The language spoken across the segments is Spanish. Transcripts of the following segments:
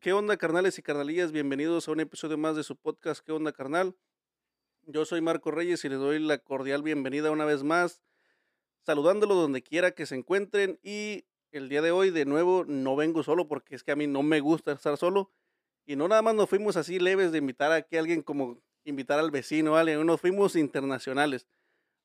¿Qué onda, carnales y carnalillas? Bienvenidos a un episodio más de su podcast ¿Qué onda, carnal? Yo soy Marco Reyes y les doy la cordial bienvenida una vez más, saludándolo donde quiera que se encuentren y el día de hoy de nuevo no vengo solo porque es que a mí no me gusta estar solo y no nada más nos fuimos así leves de invitar a que alguien como invitar al vecino, ¿vale? Nos fuimos internacionales.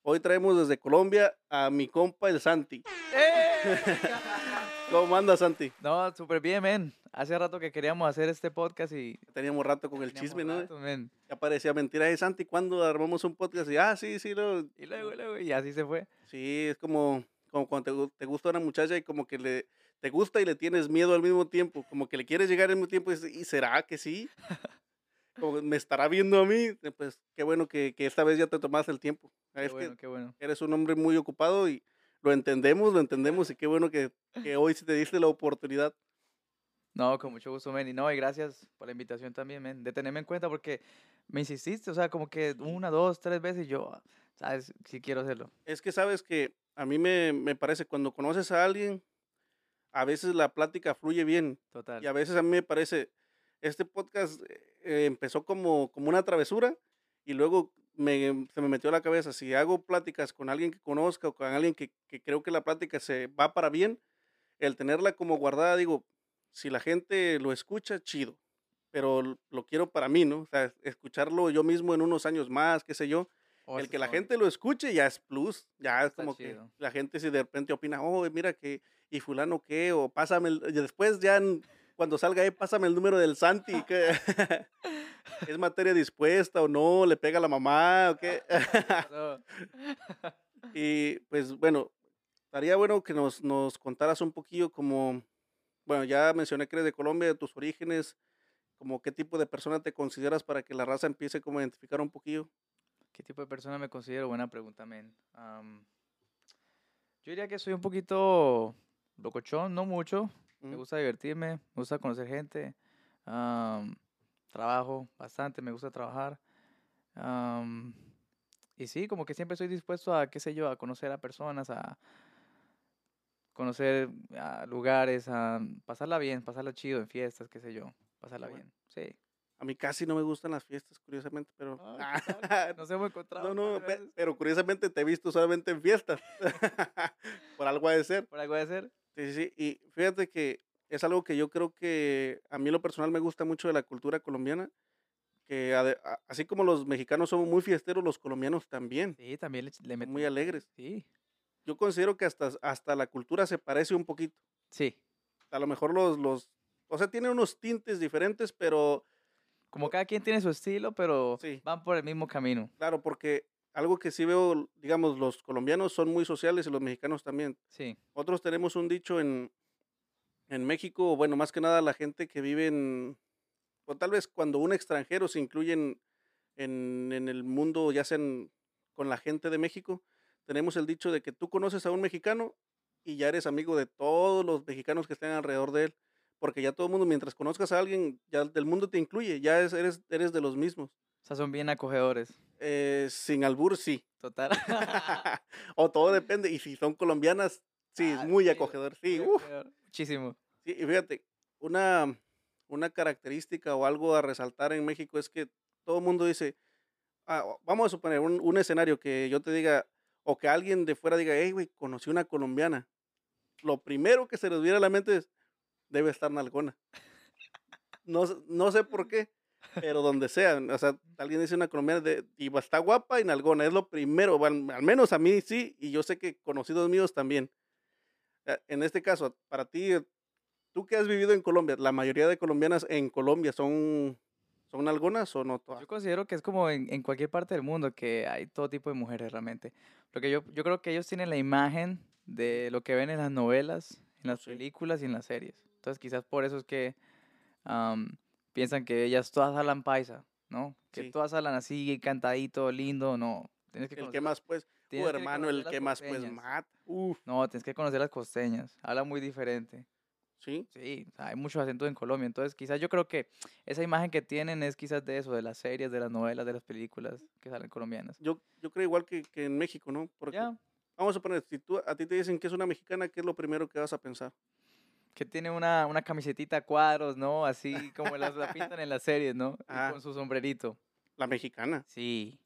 Hoy traemos desde Colombia a mi compa el Santi. ¡Eh! ¿Cómo anda Santi? No, súper bien, men. Hace rato que queríamos hacer este podcast y... Teníamos rato con el chisme, ¿no? men. Ya parecía mentira. Hey, Santi, ¿cuándo armamos un podcast? Y, ah, sí, sí, no. Y luego, y luego, y así se fue. Sí, es como, como cuando te, gu- te gusta una muchacha y como que le, te gusta y le tienes miedo al mismo tiempo. Como que le quieres llegar al mismo tiempo y, dices, ¿y será que sí? Como me estará viendo a mí. Eh, Pues qué bueno que, que esta vez ya te tomaste el tiempo. Qué Es bueno, qué bueno. eres un hombre muy ocupado y lo entendemos, lo entendemos y qué bueno que, que hoy sí te diste la oportunidad. No, con mucho gusto, men. Y no, y gracias por la invitación también, men. De tenerme en cuenta porque me insististe, o sea, como que una, dos, tres veces y yo, ah, sabes, sí quiero hacerlo. Es que sabes que a mí me, me parece cuando conoces a alguien, a veces la plática fluye bien. Total. Y a veces a mí me parece, este podcast eh, empezó como, como una travesura y luego me, se me metió a la cabeza, si hago pláticas con alguien que conozca o con alguien que, que creo que la plática se va para bien, el tenerla como guardada, digo, si la gente lo escucha, chido, pero lo quiero para mí, ¿no? O sea, escucharlo yo mismo en unos años más, qué sé yo. Oh, el que la gente lo escuche ya es plus, ya es como que la gente si de repente opina, oh, mira que, y fulano qué, o pásame, el-", y después ya en- cuando salga ahí, pásame el número del Santi, que es materia dispuesta o no, le pega a la mamá, o qué. Y pues bueno, estaría bueno que nos, nos contaras un poquillo como, bueno, ya mencioné que eres de Colombia, de tus orígenes, como qué tipo de persona te consideras para que la raza empiece como a identificar un poquillo. ¿Qué tipo de persona me considero? Buena pregunta, men. Am, yo diría que soy un poquito locochón, no mucho. Me gusta divertirme, me gusta conocer gente. am, trabajo bastante, me gusta trabajar. am, y sí, como que siempre estoy dispuesto a, qué sé yo, a conocer a personas, a conocer a lugares, a pasarla bien, pasarla chido en fiestas, qué sé yo, pasarla bueno. bien. Sí. A mí casi no me gustan las fiestas, curiosamente, pero... Ah, ¿qué tal? Nos hemos encontrado. no, no, pero curiosamente te he visto solamente en fiestas. Por algo ha de ser. ¿Por algo de ser? Sí, sí. Y fíjate que es algo que yo creo que a mí en lo personal me gusta mucho de la cultura colombiana, que a- así como los mexicanos somos muy fiesteros, los colombianos también, Sí, también le, meto- muy alegres. Sí, Yo considero que hasta, hasta la cultura se parece un poquito. sí. A lo mejor los, los, o sea, tiene unos tintes diferentes, pero Como cada quien tiene su estilo, pero Sí. van por el mismo camino. claro, porque algo que sí veo, digamos, los colombianos son muy sociales y los mexicanos también. Sí, Otros tenemos un dicho en, en México, bueno, más que nada la gente que vive en, o tal vez cuando un extranjero se incluye en, en, en el mundo, ya sea en- con la gente de México, tenemos el dicho de que tú conoces a un mexicano y ya eres amigo de todos los mexicanos que estén alrededor de él, porque ya todo el mundo, mientras conozcas a alguien, ya del mundo te incluye, ya es- eres, eres de los mismos. O sea, son bien acogedores. Eh, sin albur, sí. Total. o todo depende, y si son colombianas, sí, Ah, muy sí, acogedor, sí, muy acogedor, Muchísimo. Sí, y fíjate, una, una característica o algo a resaltar en México es que todo el mundo dice, ah, vamos a suponer un, un escenario que yo te diga, o que alguien de fuera diga, hey, güey, conocí una colombiana. Lo primero que se les viene a la mente es, debe estar nalgona. No, no sé por qué, pero donde sea, o sea, alguien dice una colombiana de, y está guapa y nalgona, es lo primero, bueno, al menos a mí sí, y yo sé que conocidos míos también. Eh, En este caso, para ti, tú que has vivido en Colombia, la mayoría de colombianas en Colombia son, son nalgonas o no todas. Yo considero que es como en, en cualquier parte del mundo que hay todo tipo de mujeres realmente. Porque yo, yo creo que ellos tienen la imagen de lo que ven en las novelas, en las películas y en las series. Entonces quizás por eso es que am, piensan que ellas todas hablan paisa, ¿no? Que Sí. todas hablan así, cantadito, lindo, no. Tienes que El que conocer- más, pues, tu que hermano, el que más, pues, mata. Uf, No, tienes que conocer las costeñas. Habla muy diferente. sí. Sí, hay muchos acentos en Colombia. Entonces, quizás yo creo que esa imagen que tienen es quizás de eso, de las series, de las novelas, de las películas que salen colombianas. Yo, yo creo igual que, que en México, ¿no? Porque Ya. vamos a poner, si tú, a ti te dicen que es una mexicana, ¿qué es lo primero que vas a pensar? Que tiene una, una camisetita a cuadros, ¿no? Así como las la pintan en las series, ¿no? Ah. con su sombrerito. La mexicana. Sí,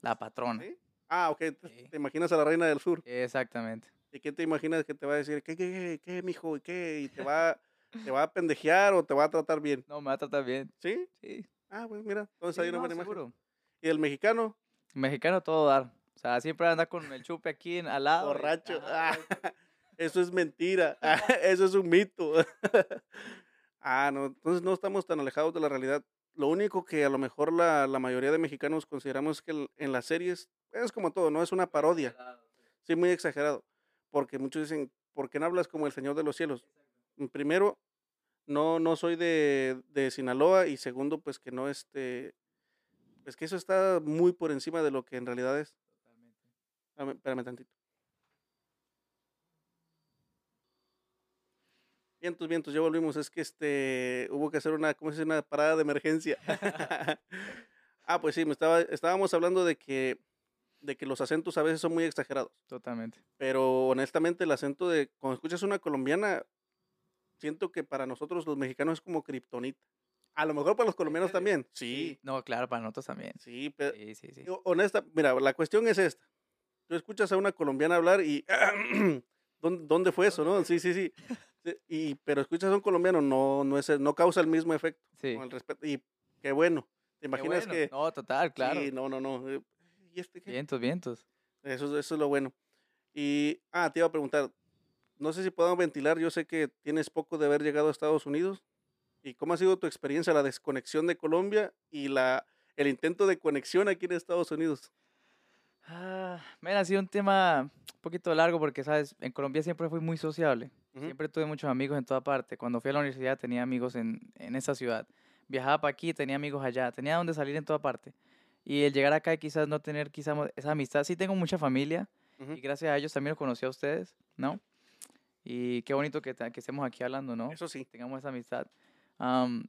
la patrona. ¿Sí? Ah, ok. Te, Sí. te imaginas a la reina del sur. Exactamente. ¿Y qué te imaginas que te va a decir? ¿Qué, qué, qué, qué mijo? ¿Y qué? ¿Y te va, te va a pendejear o te va a tratar bien? No, me va a tratar bien. ¿Sí? Sí. Ah, pues mira, entonces Sí, hay una no, buena imagen. seguro. ¿Y el mexicano? Mexicano todo dar. O sea, siempre anda con el chupe aquí en- al lado. y- Borracho. Ajá, eso es mentira. eso es un mito. ah, no. Entonces no estamos tan alejados de la realidad. Lo único que a lo mejor la, la mayoría de mexicanos consideramos que el- en las series es como todo, ¿no? Es una parodia. Sí, muy exagerado. Porque muchos dicen, ¿por qué no hablas como el Señor de los Cielos? Mm, Primero, no, no soy de, de Sinaloa y segundo, pues que no este, pues que eso está muy por encima de lo que en realidad es. Dame- Espérame tantito. Vientos, vientos, ya volvimos. Es que este hubo que hacer una, ¿cómo se dice? Una parada de emergencia. ah, pues sí, me estaba, estábamos hablando de que, de que los acentos a veces son muy exagerados. Totalmente. Pero honestamente el acento de, cuando escuchas una colombiana, siento que para nosotros los mexicanos es como kriptonita. A lo mejor para los colombianos también. Sí, No, claro, para nosotros también. sí, pero Sí, sí, sí. honesta, mira, la cuestión es esta. Tú escuchas a una colombiana hablar y ¿dónde, dónde fue eso, no? Sí, sí, sí. Sí, Y pero escuchas a un colombiano no no es no causa el mismo efecto Sí. con el respeto y qué bueno. ¿Te imaginas bueno. que No, total, claro. Sí, no, no, no. eh, ¿Y este qué? Vientos, vientos. Eso, eso es lo bueno. Y, ah, te iba a preguntar, no sé si podemos ventilar, yo sé que tienes poco de haber llegado a Estados Unidos. ¿Y cómo ha sido tu experiencia, la desconexión de Colombia y la, el intento de conexión aquí en Estados Unidos? Ah, mira, ha sido un tema un poquito largo porque, ¿sabes? En Colombia siempre fui muy sociable. Siempre tuve muchos amigos en toda parte. Cuando fui a la universidad tenía amigos en, en esa ciudad. Viajaba para aquí, tenía amigos allá. Tenía donde salir en toda parte. Y el llegar acá y quizás no tener quizás esa amistad. Sí tengo mucha familia y gracias a ellos también los conocí a ustedes, ¿no? Y qué bonito que, que estemos aquí hablando, ¿no? Eso sí. tengamos esa amistad. Am,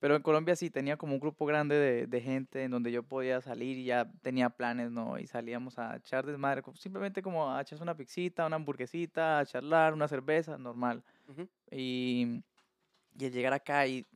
pero en Colombia sí tenía como un grupo grande de, de gente en donde yo podía salir y ya tenía planes, ¿no? Y salíamos a echar desmadre, simplemente como a echarse una pixita, una hamburguesita, a charlar, una cerveza, normal. Y, y el llegar acá y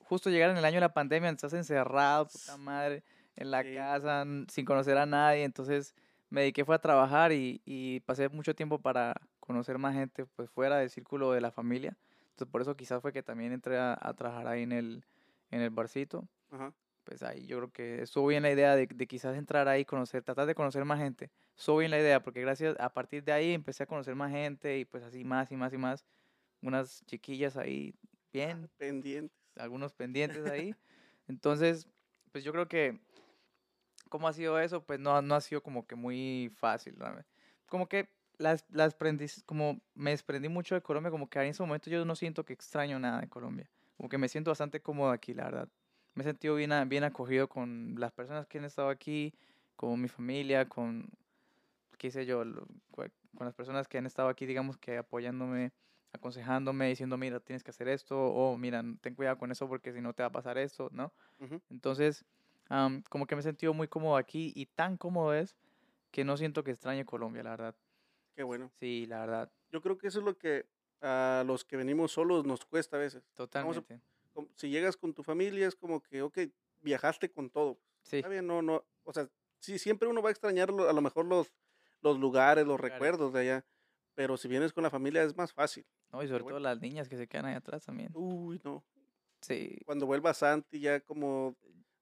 justo llegar en el año de la pandemia, estás encerrado, puta madre, en la Sí. casa, sin conocer a nadie, entonces me dediqué fue a trabajar y, y pasé mucho tiempo para conocer más gente pues fuera del círculo de la familia. Entonces por eso quizás fue que también entré a, a trabajar ahí en el, en el barcito. Ajá. Pues ahí yo creo que estuvo bien la idea de, de quizás entrar ahí, conocer, tratar de conocer más gente. Estuvo bien la idea porque gracias, a partir de ahí empecé a conocer más gente y pues así más y más y más. Unas chiquillas ahí bien, Pendientes. algunos pendientes ahí. Entonces, pues yo creo que, ¿cómo ha sido eso? Pues no, no ha sido como que muy fácil. ¿no? Como que las, las aprendiz- como me desprendí mucho de Colombia, como que en ese momento yo no siento que extraño nada de Colombia. Como que me siento bastante cómodo aquí, la verdad. Me he sentido bien, bien acogido con las personas que han estado aquí, con mi familia, con, qué sé yo, con las personas que han estado aquí, digamos que apoyándome, aconsejándome, diciendo, mira, tienes que hacer esto, o mira, ten cuidado con eso porque si no te va a pasar esto, ¿no? Entonces, am, como que me he sentido muy cómodo aquí y tan cómodo es que no siento que extrañe Colombia, la verdad. Qué bueno. Sí, la verdad, Yo creo que eso es lo que a los que venimos solos nos cuesta a veces. totalmente. Si llegas con tu familia es como que, ok, viajaste con todo. Sí, Está bien, no, no, o sea, sí, siempre uno va a extrañar a lo mejor los, los lugares, los recuerdos de allá, pero si vienes con la familia es más fácil. ¿no? y sobre bueno. todo las niñas que se quedan ahí atrás también. Uy, no. Sí, Cuando vuelva Santi ya como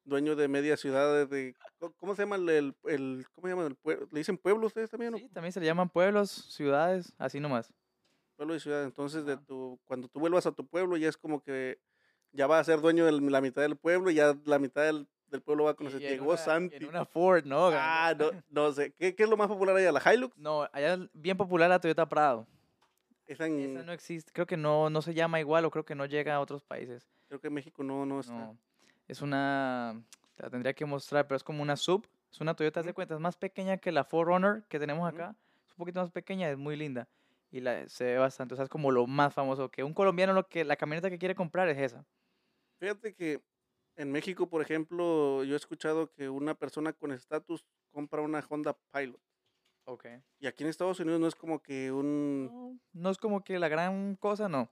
dueño de media ciudad, de, ¿cómo- ¿cómo se llama el, el, el- cómo se llama el pueblo? ¿Le dicen pueblo ustedes también? o sí, también se le llaman pueblos, ciudades, así nomás. Pueblo y ciudad. Entonces, de tu, cuando tú vuelvas a tu pueblo ya es como que ya vas a ser dueño de la mitad del pueblo y ya la mitad del, del pueblo va a conocer. Llegó una- Santi. En una Ford, ¿no? Ah, no, no sé. ¿Qué, qué es lo más popular allá? ¿La Hilux? No, allá es bien popular la Toyota Prado. Esa en- Esa no existe, creo que no, no se llama igual o creo que no llega a otros países. Creo que en México no, no está. No, es una, la tendría que mostrar, pero es como una sub, es una Toyota, de cuenta, es más pequeña que la 4Runner que tenemos acá, es un poquito más pequeña, es muy linda y la, se ve bastante, o sea, es como lo más famoso, que un colombiano lo que, la camioneta que quiere comprar es esa. Fíjate que en México, por ejemplo, yo he escuchado que una persona con estatus compra una Honda Pilot. Ok. Y aquí en Estados Unidos no es como que un... No, no es como que la gran cosa, no.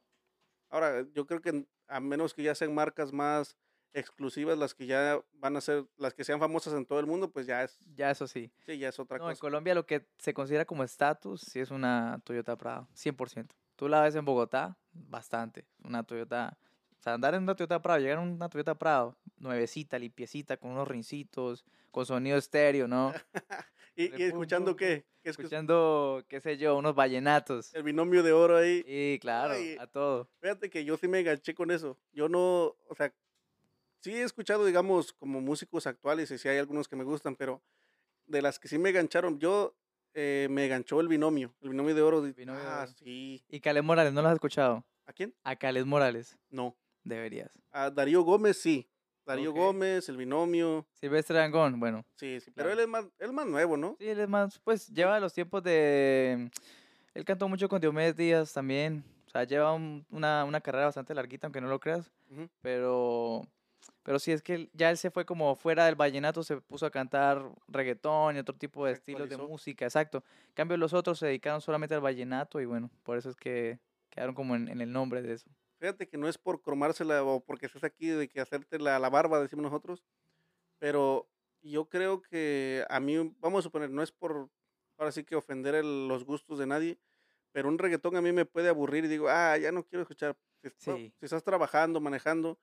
Ahora, yo creo que a menos que ya sean marcas más exclusivas, las que ya van a ser, las que sean famosas en todo el mundo, pues ya es, Ya eso sí. sí, ya es otra No, en cosa. Colombia lo que se considera como estatus sí es una Toyota Prado, 100%. Tú la ves en Bogotá, bastante. Una Toyota, o sea, andar en una Toyota Prado, llegar en una Toyota Prado, nuevecita, limpiecita, con unos rincitos, con sonido estéreo, ¿no? ¿Y, y escuchando qué? ¿Qué escu- Escuchando, qué sé yo, unos vallenatos. El binomio de oro ahí. Sí, claro, Ay. a todo. Fíjate que yo sí me enganché con eso. Yo no, o sea, sí he escuchado, digamos, como músicos actuales y sí hay algunos que me gustan, pero de las que sí me engancharon, yo eh, me enganchó el binomio, el binomio de oro. de ah, oro. sí. Y Caled Morales, ¿no lo has escuchado? ¿A quién? A Caled Morales, No. deberías. A Darío Gómez, sí. Darío. Gómez, el binomio. Silvestre Dangond, bueno, Sí, sí. Pero él es más, él es más nuevo, ¿no? Sí, él es más, pues lleva los tiempos de... Él cantó mucho con Diomedes Díaz también. O sea, lleva un- una, una carrera bastante larguita, aunque no lo creas. Pero, pero sí, es que ya él se fue como fuera del vallenato, se puso a cantar reggaetón y otro tipo de estilos de música, exacto. En cambio, los otros se dedicaron solamente al vallenato y bueno, por eso es que quedaron como en, en el nombre de eso. Fíjate que no es por cromársela o porque estés aquí de que hacerte la, la barba, decimos nosotros, pero yo creo que a mí, vamos a suponer, no es por, ahora sí que ofender el- los gustos de nadie, pero un reggaetón a mí me puede aburrir y digo, ah, ya no quiero escuchar. Si estás trabajando, manejando,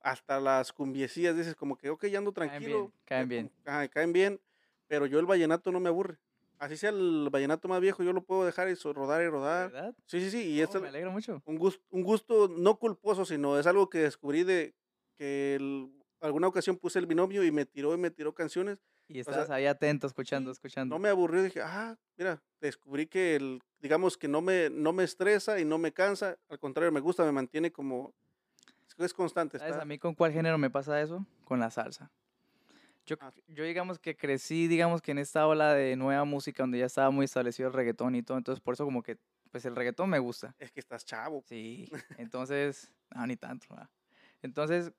hasta las cumbiecillas dices como que, ok, ya ando Caen tranquilo. bien, caen bien. como- ajá, caen bien, pero yo el vallenato no me aburre. Así sea el vallenato más viejo, yo lo puedo dejar y rodar y rodar. ¿Verdad? Sí, sí, sí, y Oh, esto, me alegra mucho. un gusto, un gusto no culposo, sino es algo que descubrí de que el- alguna ocasión puse el binomio y me tiró y me tiró canciones. Y sea, estás ahí atento, escuchando, escuchando. No me aburrió, dije, ah, mira, descubrí que el, digamos que no me, no me estresa y no me cansa, al contrario, me gusta, me mantiene como, es, constante. ¿Sabes está- a mí con cuál género me pasa eso? Con la salsa. Yo, Ah. yo digamos que crecí, digamos que en esta ola de nueva música donde ya estaba muy establecido el reggaetón y todo, entonces por eso como que, pues el reggaetón me gusta. Es que estás chavo. Sí, entonces, no, ni tanto. Entonces,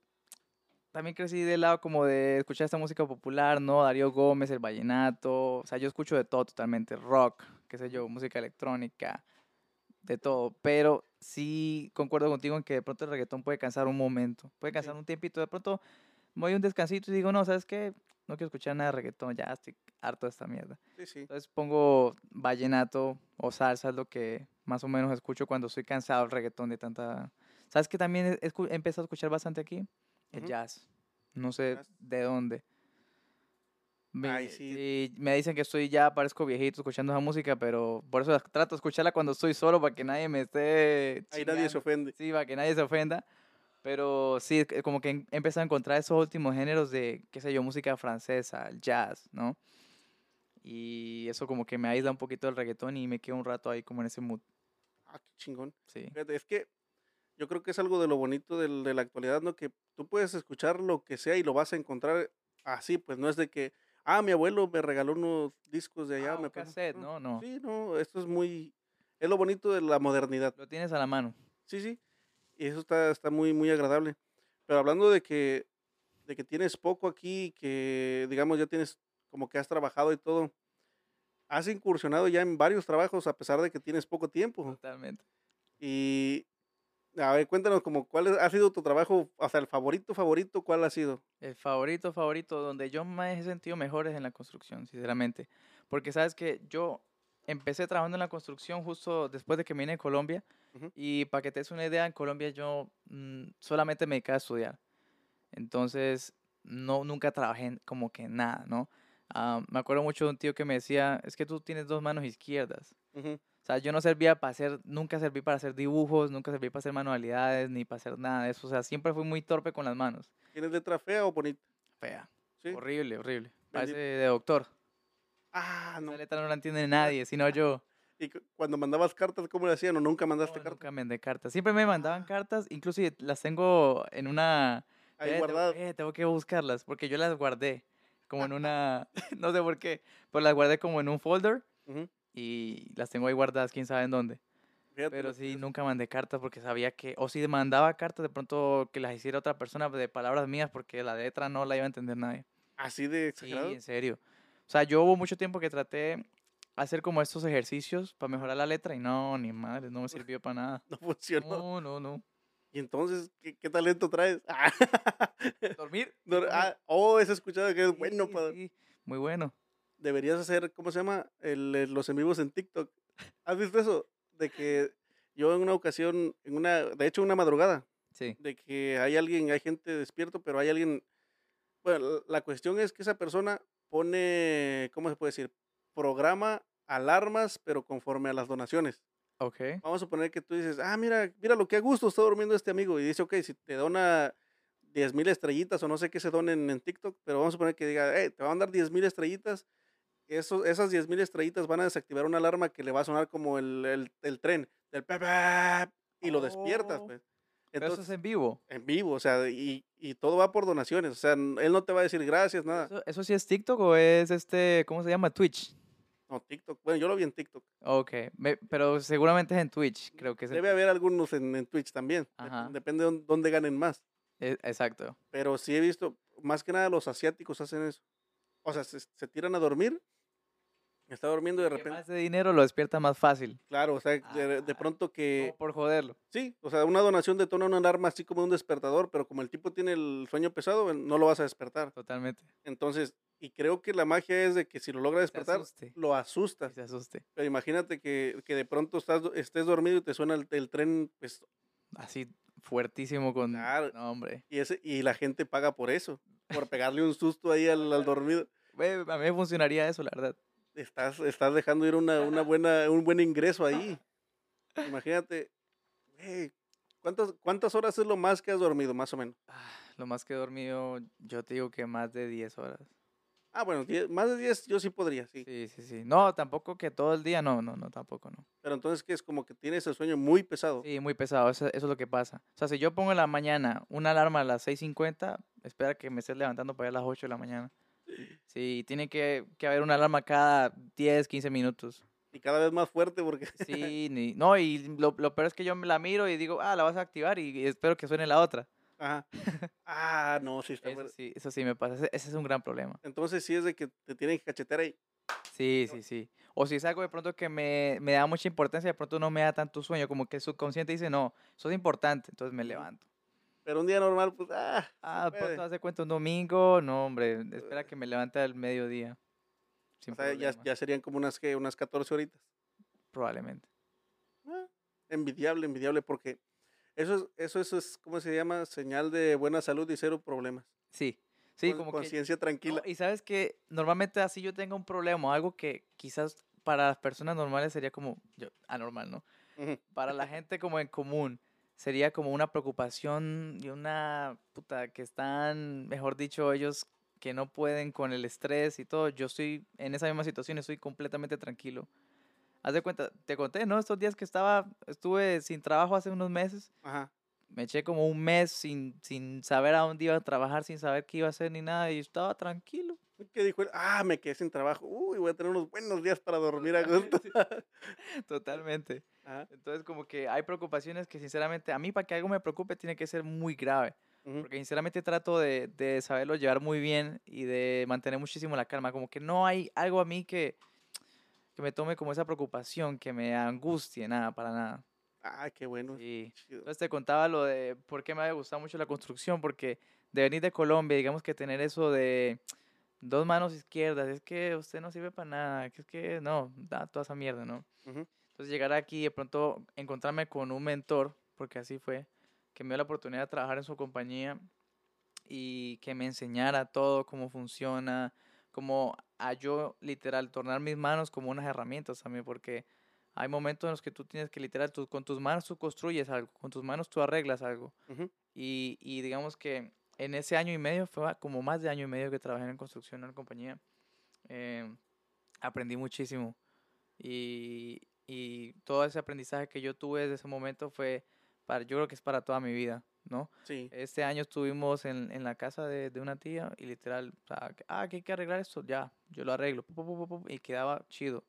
también crecí del lado como de escuchar esta música popular, ¿no? Darío Gómez, el vallenato, o sea, yo escucho de todo totalmente, rock, qué sé yo, música electrónica, de todo, pero sí concuerdo contigo en que de pronto el reggaetón puede cansar un momento, puede cansar un tiempito, de pronto me doy un descansito y digo, no, ¿sabes qué? No quiero escuchar nada de reggaetón, ya estoy harto de esta mierda. Sí, sí. Entonces pongo vallenato o salsa, es lo que más o menos escucho cuando estoy cansado del reggaetón de tanta... ¿Sabes que también he, he empezado a escuchar bastante aquí? El jazz. No sé Jazz. de dónde. Me, Ay, sí. sí, me dicen que estoy ya, parezco viejito escuchando esa música, pero por eso trato de escucharla cuando estoy solo para que nadie me esté... Ahí nadie se ofende. Sí, para que nadie se ofenda. Pero sí, como que he empezado a encontrar esos últimos géneros de, qué sé yo, música francesa, jazz, ¿no? Y eso como que me aísla un poquito del reggaetón y me quedo un rato ahí como en ese mood. Ah, qué chingón. Sí. Es que yo creo que es algo de lo bonito del- de la actualidad, ¿no? Que tú puedes escuchar lo que sea y lo vas a encontrar así, pues no es de que, ah, mi abuelo me regaló unos discos de allá. Ah, un me pasó". cassette, no, no. Sí, no, esto es muy, es lo bonito de la modernidad. Lo tienes a la mano. Sí, sí, y eso está, está muy, muy agradable. Pero hablando de que, de que tienes poco aquí, que digamos ya tienes como que has trabajado y todo, has incursionado ya en varios trabajos a pesar de que tienes poco tiempo. Totalmente. Y a ver, cuéntanos como cuál ha sido tu trabajo, o sea, el favorito, favorito, ¿cuál ha sido? El favorito, favorito, donde yo me he sentido mejor es en la construcción, sinceramente. Porque sabes que yo empecé trabajando en la construcción justo después de que vine a Colombia. Ujú. Y para que te des una idea, en Colombia yo mm, solamente me dedicaba a estudiar. Entonces, no, nunca trabajé en como que nada, ¿no? Ah, me acuerdo mucho de un tío que me decía, es que tú tienes dos manos izquierdas. Ujú. O sea, yo no servía para hacer, nunca serví para hacer dibujos, nunca serví para hacer manualidades, ni para hacer nada de eso. O sea, siempre fui muy torpe con las manos. ¿Tienes letra fea o bonita? Fea. Sí. Horrible, horrible. Parece de doctor. Ah, no. Esa letra no la entiende nadie, sino yo. Y cu- cuando mandabas cartas, ¿cómo le hacían? ¿O nunca No, mandaste cartas? nunca mandé cartas. Siempre me mandaban cartas, inclusive las tengo en una... Ahí Eh, tengo- guardadas. eh, tengo que buscarlas porque yo las guardé como en una... no sé por qué, pero las guardé como en un folder Ujú. Y las tengo ahí guardadas, quién sabe en dónde. Fíjate Pero sí, nunca mandé cartas porque sabía que... O si mandaba cartas, de pronto que las hiciera otra persona de palabras mías porque la letra no la iba a entender nadie. Así de Sí, exagerado. en serio. O sea, yo hubo mucho tiempo que traté hacer como estos ejercicios para mejorar la letra y no, ni madre, no me sirvió para nada. No funcionó. No, no, no. Y entonces, ¿qué, qué talento traes? Dormir. Dor- dormir. ah, oh, he escuchado que es bueno. Sí, para- sí, Muy bueno. Deberías hacer, ¿cómo se llama? El, los en vivos en TikTok. ¿Has visto eso? De que yo en una ocasión, en una, de hecho, una madrugada, Sí. de que hay alguien, hay gente despierto, pero hay alguien. Bueno, la- cuestión es que esa persona pone, ¿cómo se puede decir? Programa alarmas, pero conforme a las donaciones. Ok. Vamos a suponer que tú dices, ah, mira, mira lo que a gusto está durmiendo este amigo. Y dice, ok, si te dona 10 mil estrellitas o no sé qué se donen en TikTok, pero vamos a suponer que diga, hey, te van a dar 10 mil estrellitas. Eso, esas 10 mil estrellitas van a desactivar una alarma que le va a sonar como el, el, el tren, del y lo despiertas, Oh. pues. Pero eso Entonces, es en vivo. en vivo, o sea, y, y todo va por donaciones. O sea, él no te va a decir gracias, nada. ¿Eso, eso sí es TikTok o es este, ¿cómo se llama? Twitch. No, TikTok. Bueno, yo lo vi en TikTok. Ok. Me- pero seguramente es en Twitch. Creo que es Debe haber algunos en, en Twitch también. Ajá. Depende de dónde- ganen más. e- Exacto. Pero sí he visto, más que nada los asiáticos hacen eso. O sea, se, se tiran a dormir, está durmiendo y de Que repente, más de dinero lo despierta más fácil. claro, o sea, de, de Ah, pronto que, Como por joderlo. sí, o sea, una donación detona una alarma así como un despertador, pero como el tipo tiene el sueño pesado, no lo vas a despertar. Totalmente. Entonces, y creo que la magia es de que si lo logra despertar, asuste. lo y asustas. Se asuste. Pero imagínate que, que de pronto estás, estés dormido y te suena el, el tren, pues, Así fuertísimo con... Claro. No, hombre. y, ese, y la gente paga por eso, por pegarle un susto ahí al, al dormido. A mí me funcionaría eso, la verdad. Estás, estás dejando ir una, una buena, un buen ingreso ahí. Imagínate, ¿cuántas, ¿cuántas horas es lo más que has dormido, más o menos? Ah, Lo más que he dormido, yo te digo que más de 10 horas. Ah, bueno, diez- más de 10 yo sí podría, sí. Sí, sí, sí. No, tampoco que todo el día, no, no, no, tampoco, no. Pero entonces que es como que tienes el sueño muy pesado. Sí, muy pesado, eso, eso es lo que pasa. O sea, si yo pongo en la mañana una alarma a las 6.50, espera que me estés levantando para ir a las 8 de la mañana. Sí, tiene que, que haber una alarma cada 10, 15 minutos. Y cada vez más fuerte porque... Sí, ni, no, y lo, lo peor es que yo me la miro y digo, ah, la vas a activar y, espero que suene la otra. Ajá. Ah, no, sí está Eso fuerte. sí, eso sí me pasa, ese, ese es un gran problema. Entonces sí es de que te tienen que cachetear ahí. Sí, sí, sí. O si es algo de pronto que me, me da mucha importancia, de pronto no me da tanto sueño, como que el subconsciente dice, no, eso es importante, entonces me levanto. Pero un día normal, pues, ah, se Ah, puede. pronto hace cuenta un domingo, no, hombre, espera que me levante al mediodía. O sea, ya, ya serían como unas, ¿qué? unas 14 horitas. probablemente. Ah, envidiable, envidiable, porque eso es, eso, eso es, ¿cómo se llama? Señal de buena salud y cero problemas. Sí, sí, Con- como conciencia no, tranquila. y sabes que normalmente así yo tengo un problema, algo que quizás para las personas normales sería como, yo, anormal, ¿no? Ujú. Para la gente como en común sería como una preocupación y una puta que están, mejor dicho, ellos que no pueden con el estrés y todo. Yo estoy en esa misma situación, estoy completamente tranquilo. Haz de cuenta, te conté, ¿no? Estos días que estaba, estuve sin trabajo hace unos meses. Ajá. Me eché como un mes sin, sin saber a dónde iba a trabajar, sin saber qué iba a hacer ni nada y estaba tranquilo. ¿Qué dijo él? Ah, me quedé sin trabajo. Uy, voy a tener unos buenos días para dormir a gusto. Totalmente. Ajá. Entonces como que hay preocupaciones que sinceramente a mí para que algo me preocupe tiene que ser muy grave. Ujú. Porque sinceramente trato de, de saberlo llevar muy bien y de mantener muchísimo la calma. Como que no hay algo a mí que, que me tome como esa preocupación, que me angustie, nada, para nada. Ah, qué bueno. Sí. Entonces te contaba lo de por qué me había gustado mucho la construcción, porque de venir de Colombia, digamos que tener eso de dos manos izquierdas, es que usted no sirve para nada, que es que no, da toda esa mierda, ¿no? Ujú. Entonces llegar aquí y de pronto encontrarme con un mentor, porque así fue, que me dio la oportunidad de trabajar en su compañía y que me enseñara todo, cómo funciona, cómo a yo literal tornar mis manos como unas herramientas también, porque hay momentos en los que tú tienes que literal, tú, con tus manos tú construyes algo, con tus manos tú arreglas algo. Ujú. Y, y digamos que en ese año y medio, fue como más de año y medio que trabajé en construcción en la compañía, eh, aprendí muchísimo. Y, y todo ese aprendizaje que yo tuve desde ese momento fue, para, yo creo que es para toda mi vida, ¿no? Sí. Este año estuvimos en, en la casa de, de una tía y literal, o sea, ah, que hay que arreglar esto, ya, yo lo arreglo, y quedaba chido.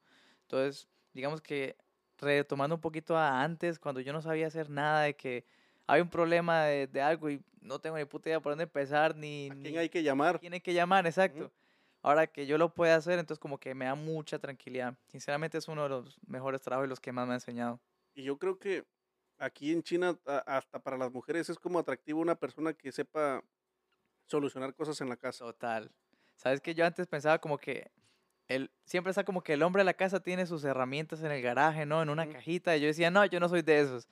Entonces, digamos que retomando un poquito a antes, cuando yo no sabía hacer nada, de que hay un problema de, de algo y no tengo ni puta idea por dónde empezar, ni, ¿A ni quién hay que llamar? quién hay que llamar, exacto. Ahora que yo lo puedo hacer, entonces como que me da mucha tranquilidad. Sinceramente es uno de los mejores trabajos y los que más me ha enseñado. Y yo creo que aquí en China, a- hasta para las mujeres, es como atractivo una persona que sepa solucionar cosas en la casa. Total. Sabes que yo antes pensaba como que el, siempre está como que el hombre de la casa tiene sus herramientas en el garaje, ¿no? En una cajita. Y yo decía, no, yo no soy de esos.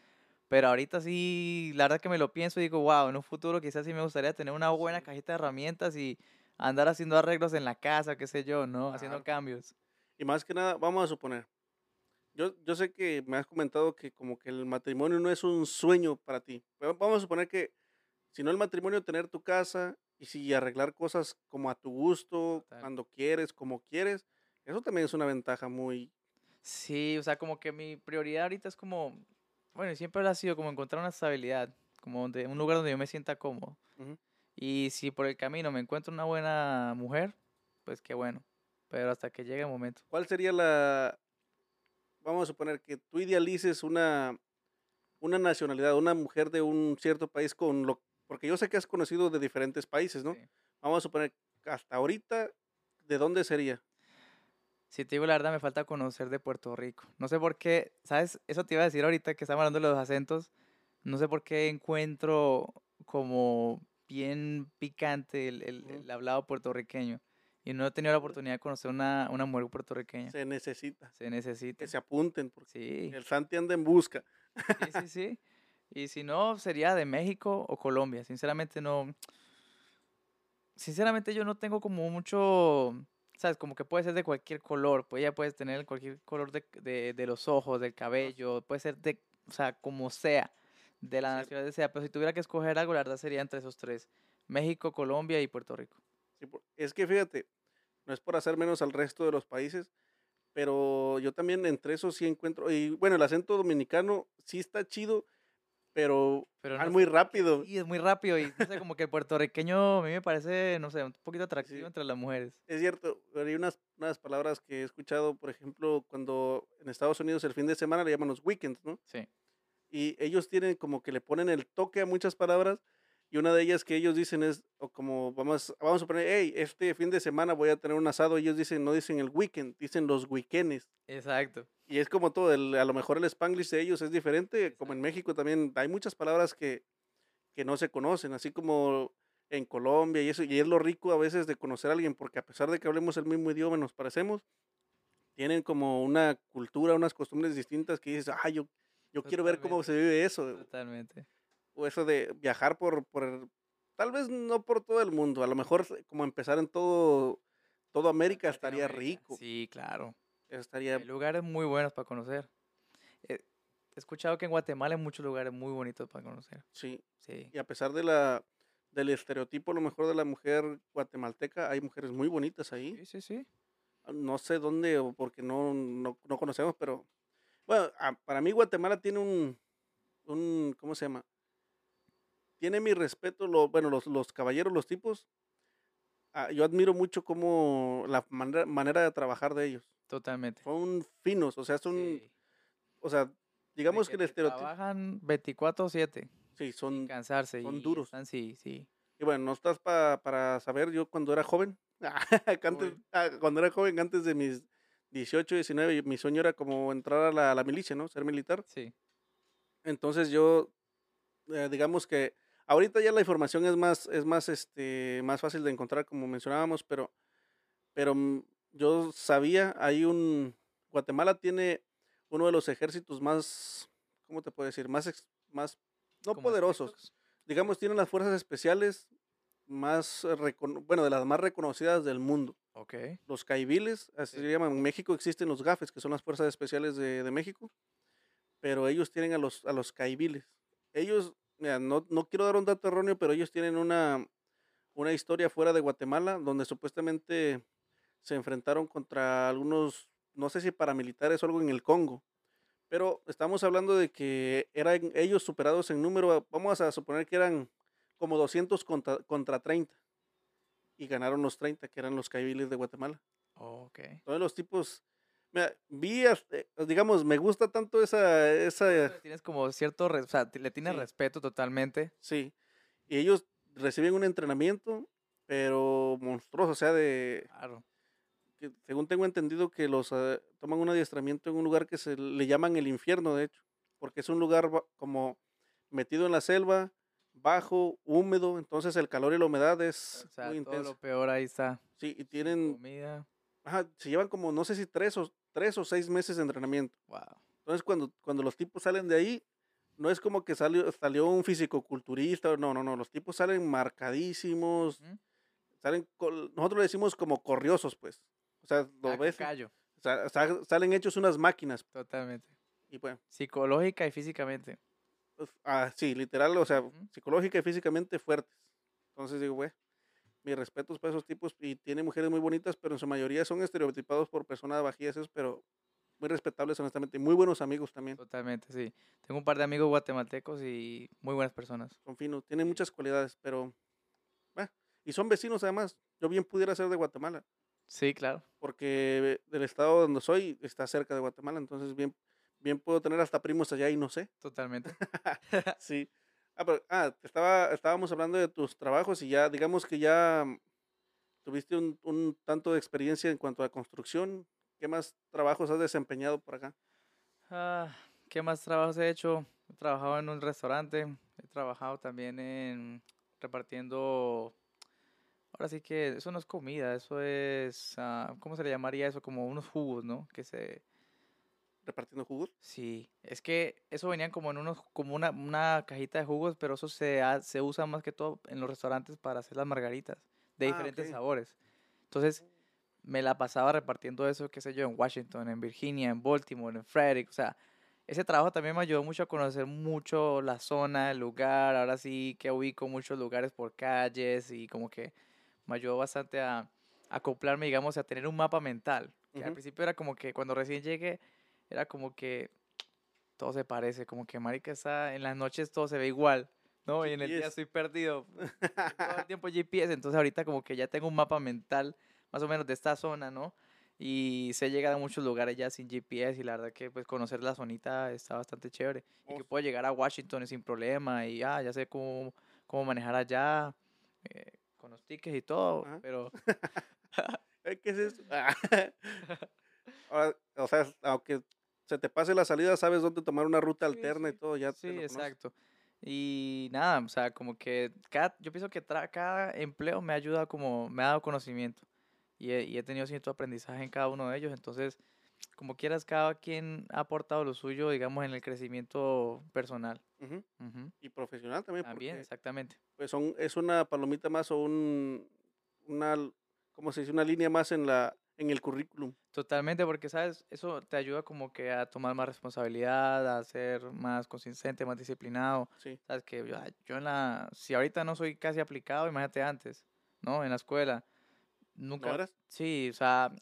Pero ahorita sí, la verdad que me lo pienso y digo, wow, en un futuro quizás sí me gustaría tener una buena cajita de herramientas y andar haciendo arreglos en la casa, qué sé yo, ¿no? Haciendo cambios. Y más que nada, vamos a suponer, yo, yo sé que me has comentado que como que el matrimonio no es un sueño para ti, pero vamos a suponer que si no el matrimonio, tener tu casa y si arreglar cosas como a tu gusto, Total. cuando quieres, como quieres, eso también es una ventaja muy... Sí, o sea, como que mi prioridad ahorita es como, bueno, siempre ha sido como encontrar una estabilidad, como donde, un lugar donde yo me sienta cómodo. Y si por el camino me encuentro una buena mujer, pues qué bueno. Pero hasta que llegue el momento. ¿Cuál sería la... Vamos a suponer que tú idealices una, una nacionalidad, una mujer de un cierto país con lo... Porque yo sé que has conocido de diferentes países, ¿no? Sí. Vamos a suponer hasta ahorita, ¿de dónde sería? Si te digo la verdad, me falta conocer de Puerto Rico. No sé por qué, ¿sabes? Eso te iba a decir ahorita que estamos hablando de los acentos. No sé por qué encuentro como bien picante el, el- hablado puertorriqueño. Y no he tenido la oportunidad de conocer una, una mujer puertorriqueña. Se necesita. Se necesita. Que se apunten, porque Sí, el Santi anda en busca. sí, sí, sí. Y si no, sería de México o Colombia. Sinceramente no. Sinceramente yo no tengo como mucho. ¿Sabes? Como que puede ser de cualquier color. Pues ya puedes tener cualquier color de, de, de los ojos, del cabello. Puede ser de. O sea, como sea. De la Cierto. nacionalidad que sea. Pero si tuviera que escoger algo, la verdad sería entre esos tres: México, Colombia y Puerto Rico. Sí, Es que fíjate, no es por hacer menos al resto de los países, pero yo también entre esos sí encuentro, y bueno, el acento dominicano sí está chido, pero Pero no muy rápido. Sí, es muy rápido. Y no sé, como que el puertorriqueño a mí me parece, no sé, un poquito atractivo Sí. entre las mujeres. Es cierto, hay unas, unas palabras que he escuchado, por ejemplo, cuando en Estados Unidos el fin de semana le llaman los weekends, ¿no? Sí. Y ellos tienen como que le ponen el toque a muchas palabras, y una de ellas que ellos dicen es, o como vamos, vamos a poner, hey, este fin de semana voy a tener un asado, ellos dicen, no dicen el weekend, dicen los weekendes. Exacto. Y es como todo, el- a lo mejor el spanglish de ellos es diferente, como en México también hay muchas palabras que, que no se conocen, así como en Colombia y eso, y es lo rico a veces de conocer a alguien, porque a pesar de que hablemos el mismo idioma, nos parecemos, tienen como una cultura, unas costumbres distintas que dices, ah, yo, yo quiero ver cómo se vive eso, Totalmente. o eso de viajar por, por, tal vez no por todo el mundo, a lo mejor como empezar en todo, todo América estaría rico, Sí, claro. Estaría, Hay lugares muy buenos para conocer. Eh, He escuchado que en Guatemala hay muchos lugares muy bonitos para conocer. sí, Sí. y a pesar de la del estereotipo a lo mejor de la mujer guatemalteca, hay mujeres muy bonitas ahí. Sí, sí, sí. No sé dónde o porque no, no, no conocemos, pero bueno, a- para mí Guatemala tiene un, un, ¿cómo se llama? Tiene mi respeto, lo, bueno, los, los caballeros, los tipos. Ah, yo admiro mucho como la manera, manera de trabajar de ellos. Totalmente. Son finos, o sea, son, Sí. o sea, De digamos que el te estereotipo, Trabajan 24-7 sí, sin son, cansarse. son y duros. están- sí, sí. Y bueno, no estás pa- para saber, yo cuando era joven, que antes- ah, cuando era joven, antes de mis 18, 19, mi sueño era como entrar a la, la milicia, ¿no? Ser militar. Sí. Entonces yo, eh, digamos que ahorita ya la información es más, es más, este, más fácil de encontrar, como mencionábamos, pero, pero mm, yo sabía, hay un, Guatemala tiene uno de los ejércitos más, ¿cómo te puedo decir? Más, más, no poderosos, aspectos. digamos, tienen las fuerzas especiales más, bueno, de las más reconocidas del mundo. Ok. Los caiviles, así Sí. se llaman. En México existen los gafes, que son las fuerzas especiales de, de México, pero ellos tienen a los, a los caiviles. Ellos, mira, no, no quiero dar un dato erróneo, pero ellos tienen una, una historia fuera de Guatemala, donde supuestamente se enfrentaron contra algunos, no sé si paramilitares o algo en el Congo. Pero estamos hablando de que eran ellos superados en número, vamos a suponer que eran como 200 contra, contra 30. Y ganaron los 30, que eran los caiviles de Guatemala. Ok. Todos los tipos, mira, vi, eh, digamos, me gusta tanto esa, esa, Tienes como cierto, o sea, le tienes Sí. respeto totalmente. sí. Y ellos reciben un entrenamiento, pero monstruoso, o sea, de, Claro. que según tengo entendido que los eh, toman un adiestramiento en un lugar que se le llaman el infierno, de hecho. porque es un lugar como metido en la selva, bajo, húmedo, entonces el calor y la humedad es O sea, muy todo intenso. lo peor ahí está. Sí, y tienen, Comida. ajá, se llevan como, no sé si tres o, tres o seis meses de entrenamiento. Wow. Entonces, cuando, cuando los tipos salen de ahí, no es como que salió, salió un fisicoculturista, no, no, no, los tipos salen marcadísimos, salen, nosotros le decimos como corriosos, pues. O sea, lo Ah, ves, salen hechos unas máquinas. Totalmente. Y bueno, Psicológica y físicamente. pues, ah, sí, literal, o sea, psicológica y físicamente fuertes. Entonces digo, güey, mis respetos para esos tipos y tiene mujeres muy bonitas, pero en su mayoría son estereotipados por personas bajías, pero muy respetables, honestamente, y muy buenos amigos también, Totalmente, sí. Tengo un par de amigos guatemaltecos y muy buenas personas. son finos, tienen muchas cualidades, pero, bueno, y son vecinos además, yo bien pudiera ser de Guatemala, Sí, claro. porque del estado donde soy está cerca de Guatemala, entonces bien, bien puedo tener hasta primos allá y no sé. Totalmente. Sí. Ah, pero, ah, estaba, estábamos hablando de tus trabajos y ya, digamos que ya mm, tuviste un, un tanto de experiencia en cuanto a construcción. ¿Qué más trabajos has desempeñado por acá? Ah, ¿Qué más trabajos he hecho? He trabajado en un restaurante, he trabajado también en repartiendo, ahora sí que eso no es comida, eso es, ah, ¿cómo se le llamaría eso? Como unos jugos, ¿no? Que se, ¿Repartiendo jugos? sí, es que eso venían como en unos, como una, una cajita de jugos, pero eso se, ha- se usa más que todo en los restaurantes para hacer las margaritas de Ah, diferentes ok. sabores. Entonces, me la pasaba repartiendo eso, qué sé yo, en Washington, en Virginia, en Baltimore, en Frederick, o sea, ese trabajo también me ayudó mucho a conocer mucho la zona, el lugar, ahora sí que ubico muchos lugares por calles y como que me ayudó bastante a, acoplarme, digamos, a tener un mapa mental, que al Ujú. principio era como que cuando recién llegué, era como que todo se parece, como que marica está, en las noches todo se ve igual, ¿no? Y en el día GPS. estoy perdido, todo el tiempo GPS, entonces ahorita como que ya tengo un mapa mental más o menos de esta zona, ¿no? Y se llega a muchos lugares ya sin GPS y la verdad que pues conocer la zonita está bastante chévere. Y que Oh, puedo llegar a Washington sin problema y ah, ya sé cómo, cómo manejar allá eh, con los tickets y todo, Ajá. pero ¿Qué es eso? O sea, aunque se te pase la salida, sabes dónde tomar una ruta Sí, alterna y sí. todo, ya te sí, lo conoces. exacto. Y nada, o sea, como que cada, yo pienso que tra- cada empleo me ha ayudado como, me ha dado conocimiento y he, y he tenido cierto aprendizaje en cada uno de ellos, entonces, como quieras, cada quien ha aportado lo suyo, digamos, en el crecimiento personal. Ujú. Ujú, Y profesional también, También, porque exactamente. pues son, es una palomita más o un, una, ¿cómo se dice? Una línea más en la, en el currículum. Totalmente, porque sabes, eso te ayuda como que a tomar más responsabilidad, a ser más consistente, más disciplinado. Sí. Sabes que yo, en la, si ahorita no soy casi aplicado, imagínate antes, ¿no? En la escuela. ¿No Nunca, eras? sí, o sea,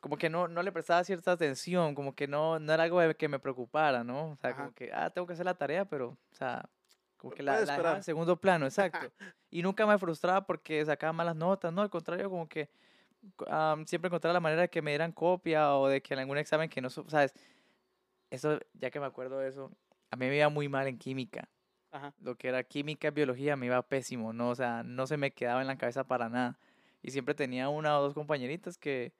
como que no, no le prestaba cierta atención, como que no, no era algo que me preocupara, ¿no? O sea, Ajá. como que, ah, tengo que hacer la tarea, pero, o sea, como que la, la en segundo plano, exacto. Y nunca me frustraba porque sacaba malas notas, ¿no? Al contrario, como que am, siempre encontraba la manera de que me dieran copia o de que en algún examen que no, ¿sabes? Eso, ya que me acuerdo de eso, a mí me iba muy mal en química. Ajá. Lo que era química, biología, me iba pésimo, ¿no? O sea, no se me quedaba en la cabeza para nada. Y siempre tenía una o dos compañeritas que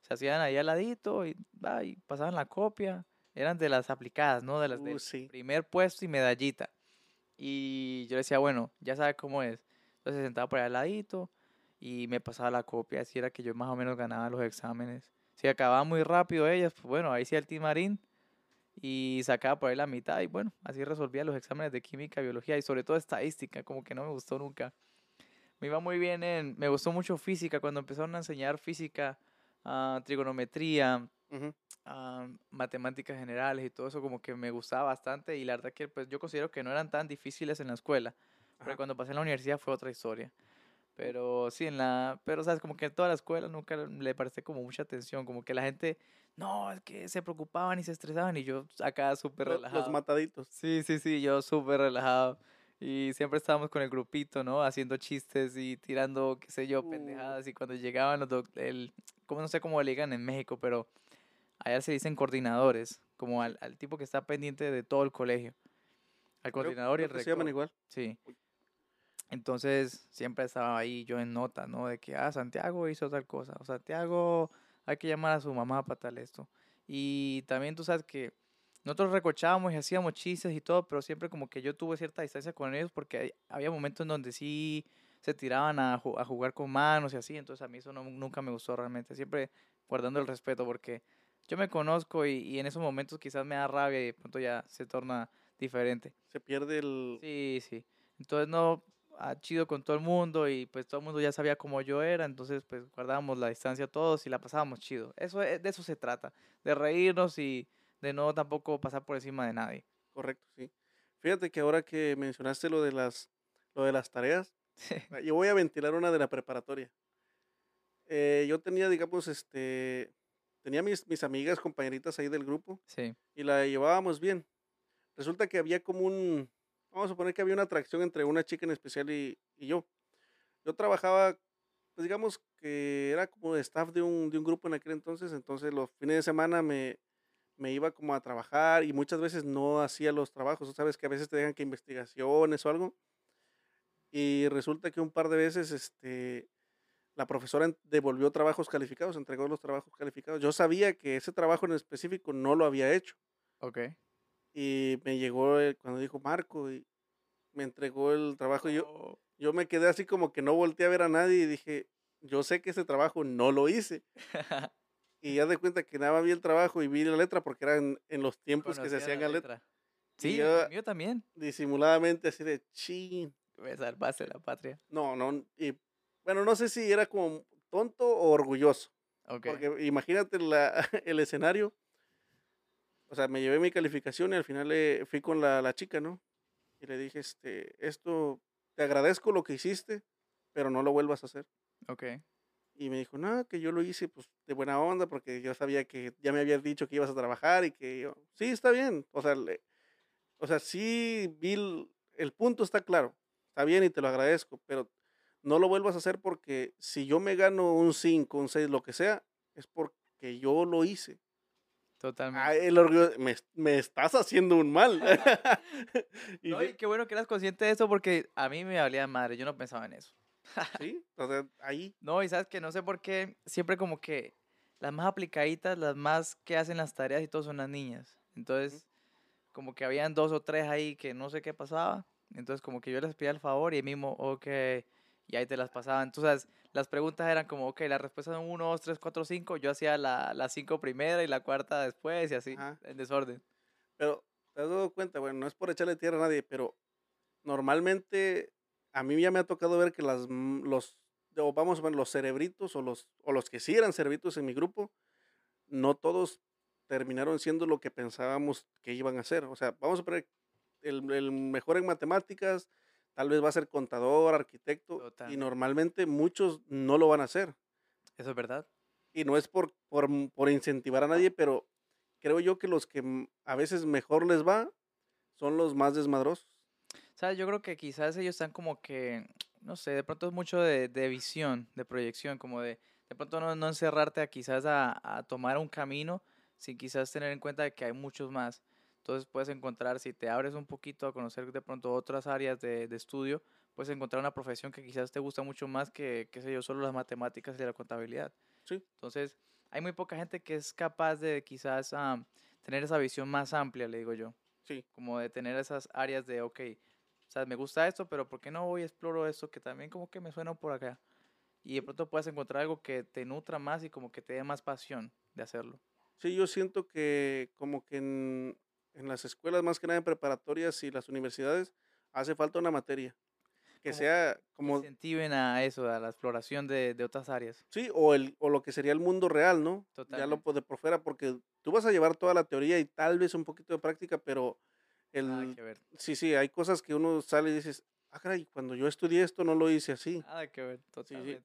se hacían ahí al ladito y, va, y pasaban la copia. Eran de las aplicadas, ¿no? De las Uh, del sí. primer puesto y medallita. Y yo decía, bueno, ya sabe cómo es. Entonces se sentaba por ahí al ladito y me pasaba la copia. Así era que yo más o menos ganaba los exámenes. Si acababa muy rápido ellas, pues bueno, ahí sí el timarín y sacaba por ahí la mitad y bueno, así resolvía los exámenes de química, biología y sobre todo estadística, como que no me gustó nunca. Me iba muy bien en, me gustó mucho física cuando empezaron a enseñar física, ah, trigonometría, ah, matemáticas generales y todo eso como que me gustaba bastante y la verdad que pues yo considero que no eran tan difíciles en la escuela, pero cuando pasé en la universidad fue otra historia. Pero sí, en la, pero sabes, como que en toda la escuela nunca le presté como mucha atención, como que la gente, no, es que se preocupaban y se estresaban y yo acá súper relajado. Los mataditos. Sí, sí, sí, yo súper relajado. Y siempre estábamos con el grupito, ¿no? Haciendo chistes y tirando, qué sé yo, Uh. pendejadas. Y cuando llegaban los, el, como no sé cómo le digan en México, pero allá se dicen coordinadores, como al, al tipo que está pendiente de todo el colegio. Al Creo- coordinador y el que se llaman rector. igual. Sí. Entonces siempre estaba ahí yo en nota, ¿no? De que, ah, Santiago hizo tal cosa. O Santiago hay que llamar a su mamá para tal esto. Y también tú sabes que nosotros recochábamos y hacíamos chistes y todo, pero siempre como que yo tuve cierta distancia con ellos porque había momentos en donde sí se tiraban a, ju- a jugar con manos y así, entonces a mí eso no- nunca me gustó realmente, siempre guardando el respeto porque yo me conozco y, y en esos momentos quizás me da rabia y de pronto ya se torna diferente. Se pierde el... Sí, sí. Entonces no, ah, chido con todo el mundo y pues todo el mundo ya sabía cómo yo era, entonces pues guardábamos la distancia todos y la pasábamos chido. Eso es- de eso se trata, de reírnos y de no tampoco pasar por encima de nadie. Correcto, sí. Fíjate que ahora que mencionaste lo de las, lo de las tareas, ah, yo voy a ventilar una de la preparatoria. Eh, yo tenía, digamos, este, tenía mis, mis amigas, compañeritas ahí del grupo Sí, y la llevábamos bien. Resulta que había como un, vamos a suponer que había una atracción entre una chica en especial y, y yo. Yo trabajaba, pues digamos que era como de staff de un, de un grupo en aquel entonces, entonces los fines de semana me, me iba como a trabajar y muchas veces no hacía los trabajos, sabes que a veces te dejan que investigaciones o algo. Y resulta que un par de veces este, la profesora devolvió trabajos calificados, entregó los trabajos calificados. Yo sabía que ese trabajo en específico no lo había hecho. ok. Y me llegó el- cuando dijo Marco y me entregó el trabajo. Yo, Oh, yo me quedé así como que no volteé a ver a nadie y dije, yo sé que ese trabajo no lo hice. Y ya de cuenta que nada vi el trabajo y vi la letra porque eran en los tiempos que se conocía hacían la letra. letra. Sí, yo- mío también. Disimuladamente así de chin. Me salvaste la patria. No, no. Y bueno, no sé si era como tonto o orgulloso. Ok. Porque imagínate la- el escenario. O sea, me llevé mi calificación y al final le fui con la, la chica, ¿no? Y le dije, este, esto, te agradezco lo que hiciste, pero no lo vuelvas a hacer. Ok. Y me dijo, no, que yo lo hice pues de buena onda porque yo sabía que ya me habías dicho que ibas a trabajar y que yo, sí, está bien. O sea, le- o sea, sí, vi el, el punto está claro, está bien y te lo agradezco, pero no lo vuelvas a hacer porque si yo me gano un 5, un 6, lo que sea, es porque yo lo hice. Totalmente. Ah, el orgullo, me, me estás haciendo un mal. y No, y qué bueno que eras consciente de eso porque a mí me valía madre, yo no pensaba en eso. sí, o sea, ahí, No, y sabes que no sé por qué, siempre como que las más aplicaditas, las más que hacen las tareas y todo son las niñas. Entonces, como que habían dos o tres ahí que no sé qué pasaba. Entonces, como que yo les pedía el favor y ahí mismo, ok, y ahí te las pasaban. Entonces, las preguntas eran como, ok, las respuestas son 1, 2, 3, 4, 5. Yo hacía la, la cinco primera y la cuarta después y así, Ajá. en desorden. Pero te has dado cuenta, bueno, no es por echarle tierra a nadie, pero normalmente a mí ya me ha tocado ver que las, mm, los, o vamos a ver, los cerebritos o los, o los que sí eran cerebritos en mi grupo, no todos terminaron siendo lo que pensábamos que iban a ser. O sea, vamos a poner el, el mejor en matemáticas, tal vez va a ser contador, arquitecto, y normalmente muchos no lo van a hacer. ¿Eso es verdad? Y no es por, por, por incentivar a nadie, pero creo yo que los que m- a veces mejor les va son los más desmadrosos. ¿Sabes? Yo creo que quizás ellos están como que, no sé, de pronto es mucho de, de visión, de proyección, como de, de pronto no, no encerrarte a quizás a, a tomar un camino sin quizás tener en cuenta que hay muchos más. Entonces puedes encontrar, si te abres un poquito a conocer de pronto otras áreas de, de estudio, puedes encontrar una profesión que quizás te gusta mucho más que, qué sé yo, solo las matemáticas y la contabilidad. Sí. Entonces, hay muy poca gente que es capaz de quizás tener esa visión más amplia, le digo yo Sí, como de tener esas áreas de, ok, o sea, me gusta esto, pero ¿por qué no voy y exploro esto que también como que me suena por acá? Y de pronto puedes encontrar algo que te nutra más y como que te dé más pasión de hacerlo. sí, yo siento que como que en, en las escuelas, más que nada en preparatorias y las universidades, hace falta una materia. Que Como sea como, Incentiven a eso, a la exploración de, de otras áreas. sí, o, el, o lo que sería el mundo real, ¿no? Ya lo Totalmente. puede por fuera, porque tú vas a llevar toda la teoría y tal vez un poquito de práctica, pero Nada el, que ver. sí, sí, hay cosas que uno sale y dices, ah, caray, cuando yo estudié esto no lo hice así. Nada que ver, totalmente.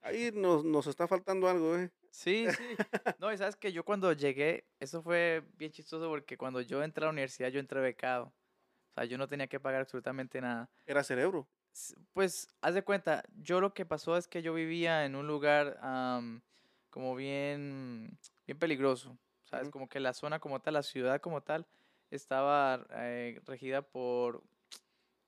Ahí nos, nos está faltando algo, ¿eh? Sí, sí. No, y sabes que yo cuando llegué, eso fue bien chistoso porque cuando yo entré a la universidad, yo entré becado. O sea, yo no tenía que pagar absolutamente nada. Era cerebro. Pues, haz de cuenta, yo lo que pasó es que yo vivía en un lugar am, como bien, bien peligroso, ¿sabes? Como que la zona como tal, la ciudad como tal, estaba eh, regida por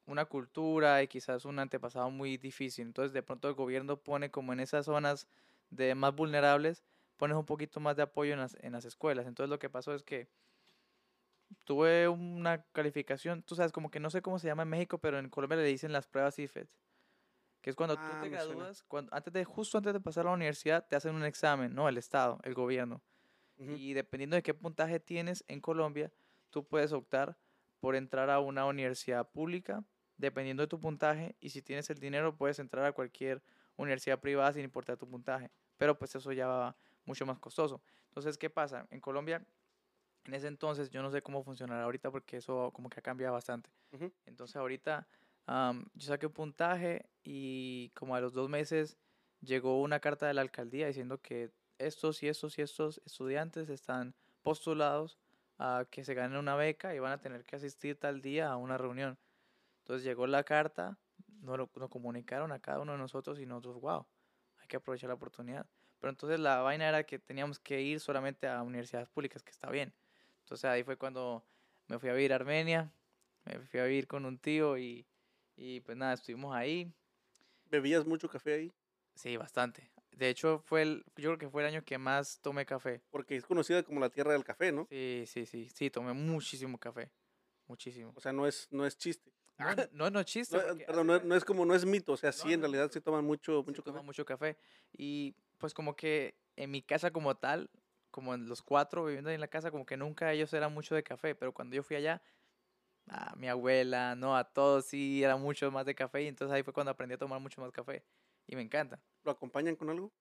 una cultura y quizás un antepasado muy difícil. Entonces, de pronto el gobierno pone como en esas zonas de más vulnerables, pones un poquito más de apoyo en las, en las escuelas. Entonces, lo que pasó es que tuve una calificación, tú sabes, como que no sé cómo se llama en México, pero en Colombia le dicen las pruebas IFED. Que es cuando tú Ah, te me suena. gradúas, cuando, antes de, justo antes de pasar a la universidad, te hacen un examen, ¿no? El Estado, el gobierno. Ujú. Y dependiendo de qué puntaje tienes en Colombia, tú puedes optar por entrar a una universidad pública, dependiendo de tu puntaje, y si tienes el dinero, puedes entrar a cualquier universidad privada sin importar tu puntaje. Pero pues eso ya va mucho más costoso. Entonces, ¿qué pasa? En Colombia, en ese entonces, yo no sé cómo funcionará ahorita porque eso como que ha cambiado bastante. Ujú. Entonces ahorita am, yo saqué un puntaje y como a los dos meses llegó una carta de la alcaldía diciendo que estos y estos y estos estudiantes están postulados a que se ganen una beca y van a tener que asistir tal día a una reunión. Entonces llegó la carta, nos lo nos comunicaron a cada uno de nosotros y nosotros, wow, hay que aprovechar la oportunidad. Pero entonces la vaina era que teníamos que ir solamente a universidades públicas, que está bien. Entonces ahí fue cuando me fui a vivir a Armenia, me fui a vivir con un tío y, y pues nada, estuvimos ahí. ¿Bebías mucho café ahí? Sí, bastante. De hecho, fue el, yo creo que fue el año que más tomé café. Porque es conocida como la tierra del café, ¿no? Sí, sí, sí, sí, tomé muchísimo café. Muchísimo. O sea, no es, no es chiste. No, no, no chiste. No, porque perdón, no, es- no es como, no es mito, o sea, sí, en realidad se toman mucho, mucho café. mucho café. Y pues como que en mi casa como tal, como en los cuatro viviendo ahí en la casa, como que nunca ellos eran mucho de café, pero cuando yo fui allá, a mi abuela, no, a todos sí era mucho más de café y entonces ahí fue cuando aprendí a tomar mucho más café y me encanta. ¿Lo acompañan con algo?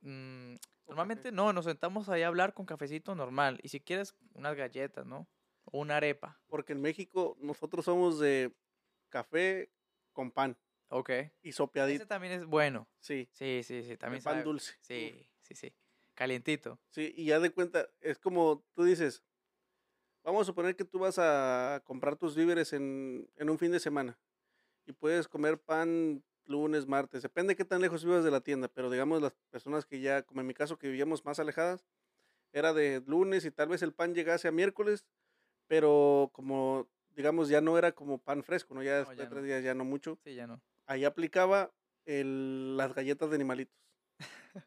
Mm, ¿O normalmente café? no, nos sentamos ahí a hablar con cafecito normal y si quieres unas galletas, ¿no? O una arepa. Porque en México nosotros somos de café con pan Ok. y Ese sopeadito. también es bueno. Sí, Sí, sí, sí, también pan sabe- dulce. Sí, sí, sí. Calientito. Sí, y ya de cuenta, es como tú dices, vamos a suponer que tú vas a comprar tus víveres en, en un fin de semana y puedes comer pan lunes, martes, depende de qué tan lejos vivas de la tienda, pero digamos las personas que ya, como en mi caso, que vivíamos más alejadas, era de lunes y tal vez el pan llegase a miércoles, pero como, digamos, ya no era como pan fresco, ¿no? Ya después ya de tres no. días ya no mucho, Sí, ya no. ahí aplicaba el- las galletas de animalitos.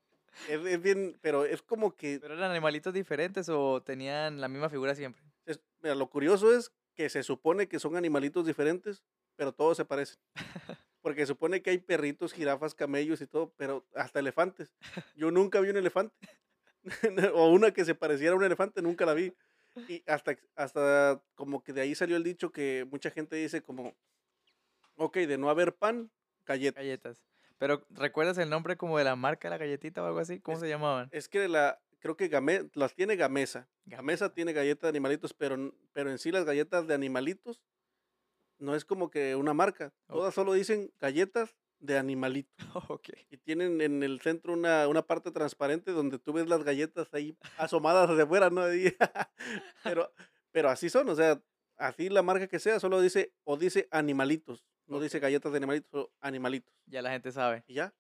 es, es bien, pero es como que ¿Pero eran animalitos diferentes o tenían la misma figura siempre? Es- mira, lo curioso es que se supone que son animalitos diferentes, pero todos se parecen. Porque se supone que hay perritos, jirafas, camellos y todo, pero hasta elefantes. Yo nunca vi un elefante. o una que se pareciera a un elefante, nunca la vi. Y hasta, hasta como que de ahí salió el dicho que mucha gente dice como, ok, de no haber pan, galletas. Galletas. Pero ¿recuerdas el nombre como de la marca de la galletita o algo así? ¿Cómo Es- se llamaban? Es que la, creo que Game- las tiene Gamesa. Gamesa tiene galletas de animalitos, pero, pero en sí las galletas de animalitos no es como que una marca. Todas solo dicen galletas de animalitos. ok. Y tienen en el centro una, una parte transparente donde tú ves las galletas ahí asomadas hacia afuera, ¿no? Pero, pero así son, o sea, así la marca que sea, solo dice, o dice animalitos. No dice galletas de animalitos, animalitos. Ya la gente sabe. Y ya.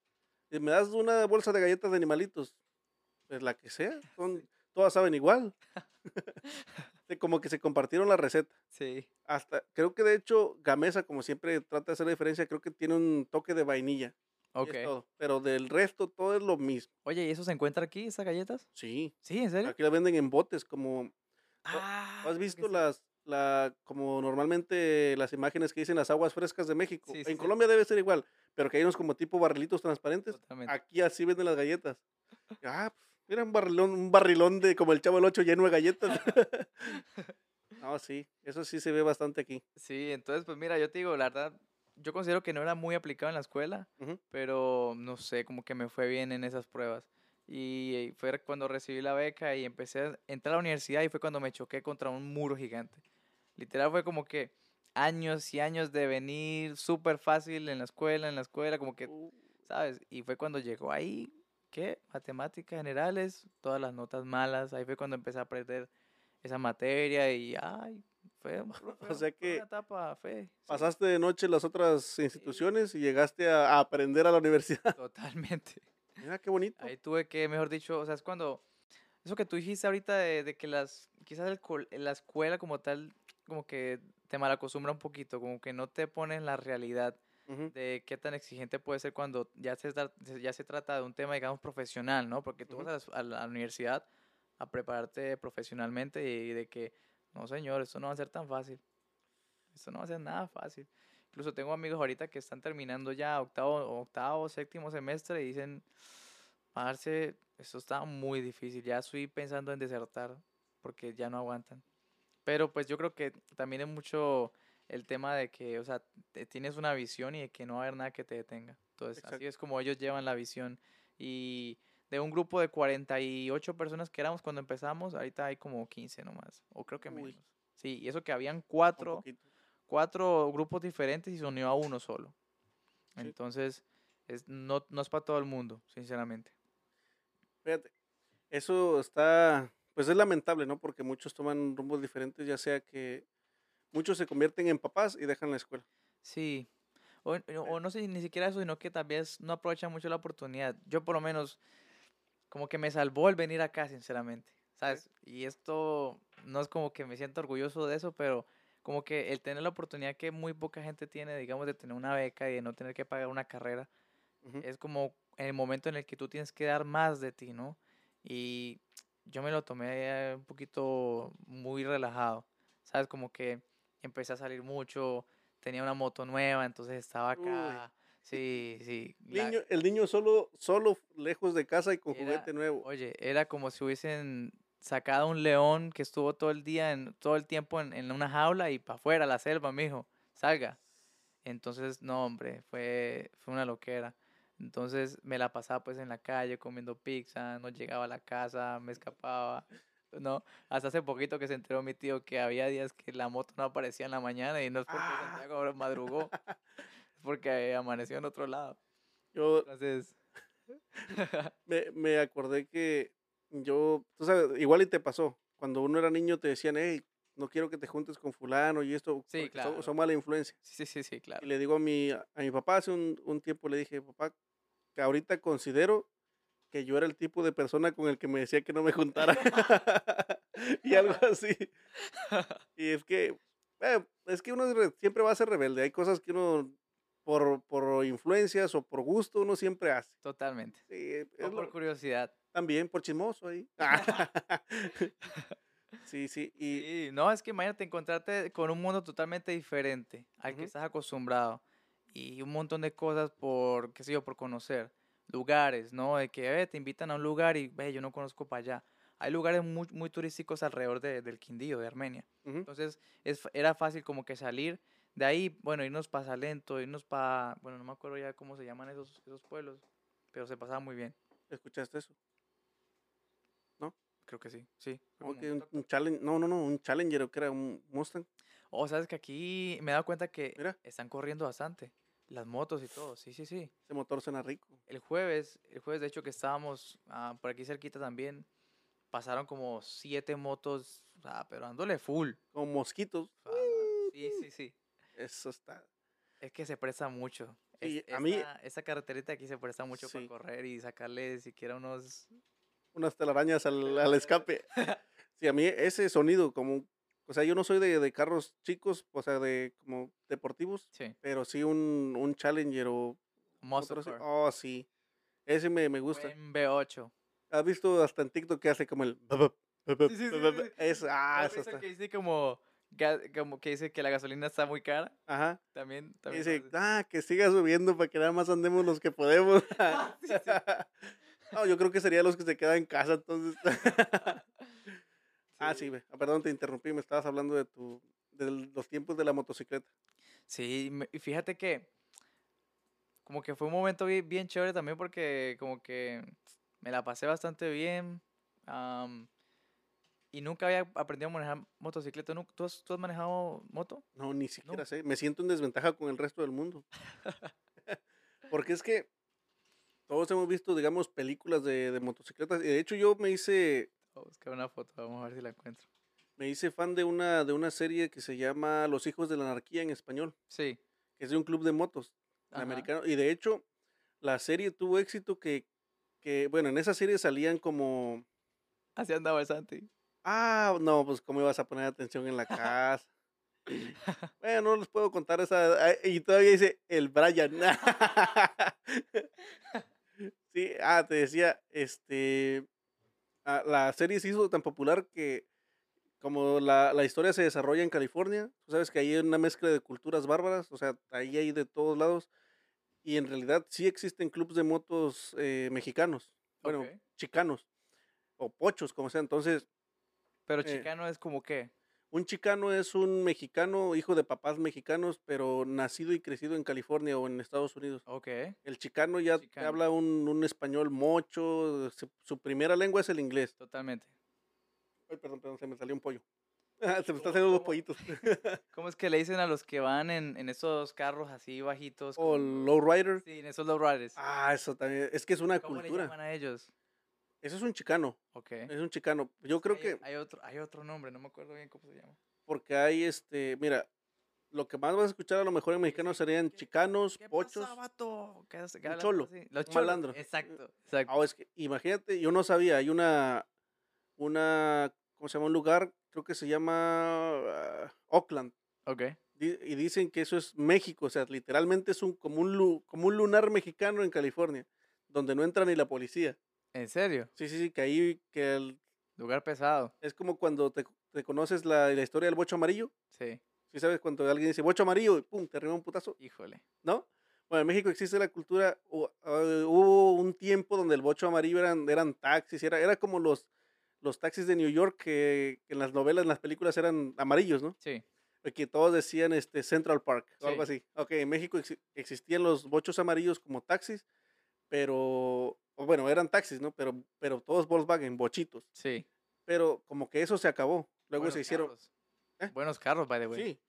Y me das una bolsa de galletas de animalitos. Pues la que sea. Son, todas saben igual. Como que se compartieron la receta. Sí. Hasta, creo que de hecho, Gamesa, como siempre trata de hacer la diferencia, creo que tiene un toque de vainilla. y Ok. es todo. Pero del resto, todo es lo mismo. Oye, ¿y eso se encuentra aquí, esas galletas? Sí. Sí, ¿en serio? Aquí la venden en botes, como. Ah, ¿Has visto las, la, como normalmente las imágenes que dicen las aguas frescas de México? Sí, en sí, sí. Colombia debe ser igual, pero que hay unos como tipo barrilitos transparentes. Totalmente. Aquí así venden las galletas. Ah, pues, mira un barrilón, un barrilón de como el chavo del 8 lleno de galletas. no, sí, eso sí se ve bastante aquí. Sí, entonces, pues mira, yo te digo, la verdad, yo considero que no era muy aplicado en la escuela, Ujú. pero no sé, como que me fue bien en esas pruebas. Y fue cuando recibí la beca y empecé a entrar a la universidad y fue cuando me choqué contra un muro gigante. Literal fue como que años y años de venir súper fácil en la escuela, en la escuela, como que, Uh, ¿sabes? Y fue cuando llegó ahí, ¿qué? Matemáticas generales, todas las notas malas, ahí fue cuando empecé a aprender esa materia y, ay, fue, fue- sea que una etapa fe. sí, Pasaste de noche las otras instituciones y llegaste a, a aprender a la universidad. Totalmente. Mira qué bonito. Ahí tuve que, mejor dicho, o sea, es cuando, eso que tú dijiste ahorita de, de que las, quizás el la escuela como tal, como que te malacostumbra un poquito, como que no te pone en la realidad Ujú. de qué tan exigente puede ser cuando ya se, ya se trata de un tema, digamos, profesional, ¿no? Porque tú Ujú. vas a la, a la universidad a prepararte profesionalmente y de que no señor, esto no va a ser tan fácil. Esto no va a ser nada fácil. Incluso tengo amigos ahorita que están terminando ya octavo, octavo, séptimo semestre y dicen, Marce, esto está muy difícil, ya estoy pensando en desertar porque ya no aguantan. Pero pues yo creo que también es mucho el tema de que, o sea, tienes una visión y de que no va a haber nada que te detenga. Entonces, así es como ellos llevan la visión. Y de un grupo de 48 personas que éramos cuando empezamos, ahorita hay como 15 nomás, o creo que menos. Sí, y eso que habían cuatro, cuatro grupos diferentes y se unió a uno solo. Entonces, es, no, no es para todo el mundo, sinceramente. Fíjate, eso está, pues es lamentable, ¿no? Porque muchos toman rumbos diferentes, ya sea que muchos se convierten en papás y dejan la escuela. Sí, o, o, no sé ni siquiera eso, sino que tal vez no aprovechan mucho la oportunidad. Yo por lo menos, como que me salvó el venir acá, sinceramente, ¿sabes? Y esto no es como que me siento orgulloso de eso, pero como que el tener la oportunidad que muy poca gente tiene, digamos, de tener una beca y de no tener que pagar una carrera, es como el momento en el que tú tienes que dar más de ti, ¿no? Y yo me lo tomé un poquito muy relajado, ¿sabes? Como que empecé a salir mucho, tenía una moto nueva, entonces estaba acá. Sí, sí. Niño, el niño solo, solo lejos de casa y con juguete nuevo. Oye, era como si hubiesen sacado un león que estuvo todo el día, en, todo el tiempo en, en una jaula y para afuera, la selva, mijo, salga. Entonces, no, hombre, fue, fue una loquera. Entonces me la pasaba pues en la calle comiendo pizza, no llegaba a la casa, me escapaba. ¿No? Hasta hace poquito que se enteró mi tío que había días que la moto no aparecía en la mañana y no es porque ah. Santiago madrugó, es porque amaneció en otro lado. Yo Entonces... me, me acordé que yo, tú sabes, igual y te pasó, cuando uno era niño te decían, hey, no quiero que te juntes con fulano y esto, sí, claro. son, mala influencia. Sí, sí, sí, claro. Y le digo a mi, a mi papá hace un, un tiempo, le dije, papá, que ahorita considero que yo era el tipo de persona con el que me decía que no me juntara. y algo así. y es que, eh, es que uno siempre va a ser rebelde. Hay cosas que uno, por, por influencias o por gusto, uno siempre hace. Totalmente. Sí, o por curiosidad. También, por chismoso ahí. sí, sí. Y... no, es que imagínate encontrarte con un mundo totalmente diferente al que estás acostumbrado. Y un montón de cosas por, qué sé yo, por conocer lugares, ¿no? De que te invitan a un lugar y ve, yo no conozco para allá. Hay lugares muy, muy turísticos alrededor de, del Quindío, de Armenia. Entonces, es, era fácil como que salir de ahí, bueno, irnos para Salento, irnos para, bueno, no me acuerdo ya cómo se llaman esos, esos pueblos, pero se pasaba muy bien. ¿Escuchaste eso? ¿No? Creo que sí, sí. un, challenge, no, no, no, un Challenger, que era un Mustang. Oh, sabes que aquí me he dado cuenta que están corriendo bastante. Las motos y todo, sí, sí, sí. Ese motor suena rico. El jueves, el jueves de hecho que estábamos ah, por aquí cerquita también, pasaron como siete motos, o pero dándole full. Como mosquitos. Ah, sí, sí, sí. Eso está. Es que se presta mucho. Y a mí. Esa carreterita aquí se presta mucho para correr y sacarle siquiera unos. Unas telarañas al, al escape. sí, a mí ese sonido, como o sea, yo no soy de, de, carros chicos, o sea, de como deportivos, sí. pero sí un, un Challenger o... Muscle Oh, sí. Ese me, me gusta. Un V8. ¿Has visto hasta en TikTok que hace como el... Sí, sí, sí, Es, ah, eso está. que dice como, como que dice que la gasolina está muy cara? Ajá. También, también dice, ah, que siga subiendo para que nada más andemos los que podemos. no, yo creo que sería los que se quedan en casa, entonces... Ah, sí, ah, perdón, te interrumpí, me estabas hablando de tu de los tiempos de la motocicleta. Sí, y fíjate que como que fue un momento bien, chévere también porque como que me la pasé bastante bien y nunca había aprendido a manejar motocicleta. ¿Tú has, ¿Tú has manejado moto? No, ni siquiera sé. Me siento en desventaja con el resto del mundo. porque es que todos hemos visto, digamos, películas de, de motocicletas. Y de hecho yo me hice Voy a buscar una foto, vamos a ver si la encuentro. Me hice fan de una, de una serie que se llama Los Hijos de la Anarquía en español. Sí. Que es de un club de motos americano. Y de hecho, la serie tuvo éxito que, que, bueno, en esa serie salían como... Así andaba el Santi. Ah, no, pues cómo ibas a poner atención en la casa. bueno, no les puedo contar esa. Y todavía dice el Brian. sí, ah, te decía, este, la serie se hizo tan popular que como la, la historia se desarrolla en California, tú sabes que ahí hay una mezcla de culturas bárbaras, o sea, ahí hay de todos lados, y en realidad sí existen clubes de motos eh, mexicanos, bueno, chicanos, o pochos, como sea. Entonces, Pero eh, chicano es como qué? Un chicano es un mexicano, hijo de papás mexicanos, pero nacido y crecido en California o en Estados Unidos. Ok. El chicano ya Chicano. habla un, un español mocho, su, su primera lengua es el inglés. Totalmente. Ay, perdón, perdón, se me salió un pollo. se me están ¿Cómo- saliendo dos cómo? pollitos. ¿Cómo es que le dicen a los que van en, en esos carros así bajitos? o como- lowrider. Sí, en esos lowriders. Ah, eso también. Es que es una ¿Cómo le cultura. llaman a ellos? Eso es un chicano. Ok. Es un chicano. Yo creo hay, que Hay otro, hay otro nombre, no me acuerdo bien cómo se llama. porque hay este, mira, lo que más vas a escuchar a lo mejor en mexicano Sí, serían ¿qué- chicanos, ¿Qué pochos. pasa, vato? ¿Qué Un cholo, así? Los un cholos. malandro. Exacto, exacto. Ah, es que imagínate, yo no sabía, hay una, una, ¿cómo se llama? Un lugar, creo que se llama ah, Oakland. Ok. di- Y dicen que eso es México, o sea, literalmente es un como, un como un lunar mexicano en California, donde no entra ni la policía. ¿En serio? Sí, sí, sí, que ahí, que el- Lugar pesado. es como cuando te, te conoces la, la historia del bocho amarillo. Sí. Sí, sabes, cuando alguien dice bocho amarillo y pum, te arriba un putazo, Híjole. ¿no? Bueno, en México existe la cultura, ah, hubo un tiempo donde el bocho amarillo eran, eran taxis, era, era como los, los taxis de New York que, que en las novelas, en las películas eran amarillos, ¿no? Sí. Que todos decían este, Central Park o algo Sí. así. Ok, en México exi- existían los bochos amarillos como taxis, pero, bueno, eran taxis, ¿no? Pero, pero todos Volkswagen, bochitos. Sí. Pero como que eso se acabó. Luego Buenos se hicieron, carros. ¿Eh? Buenos carros, by the way. sí.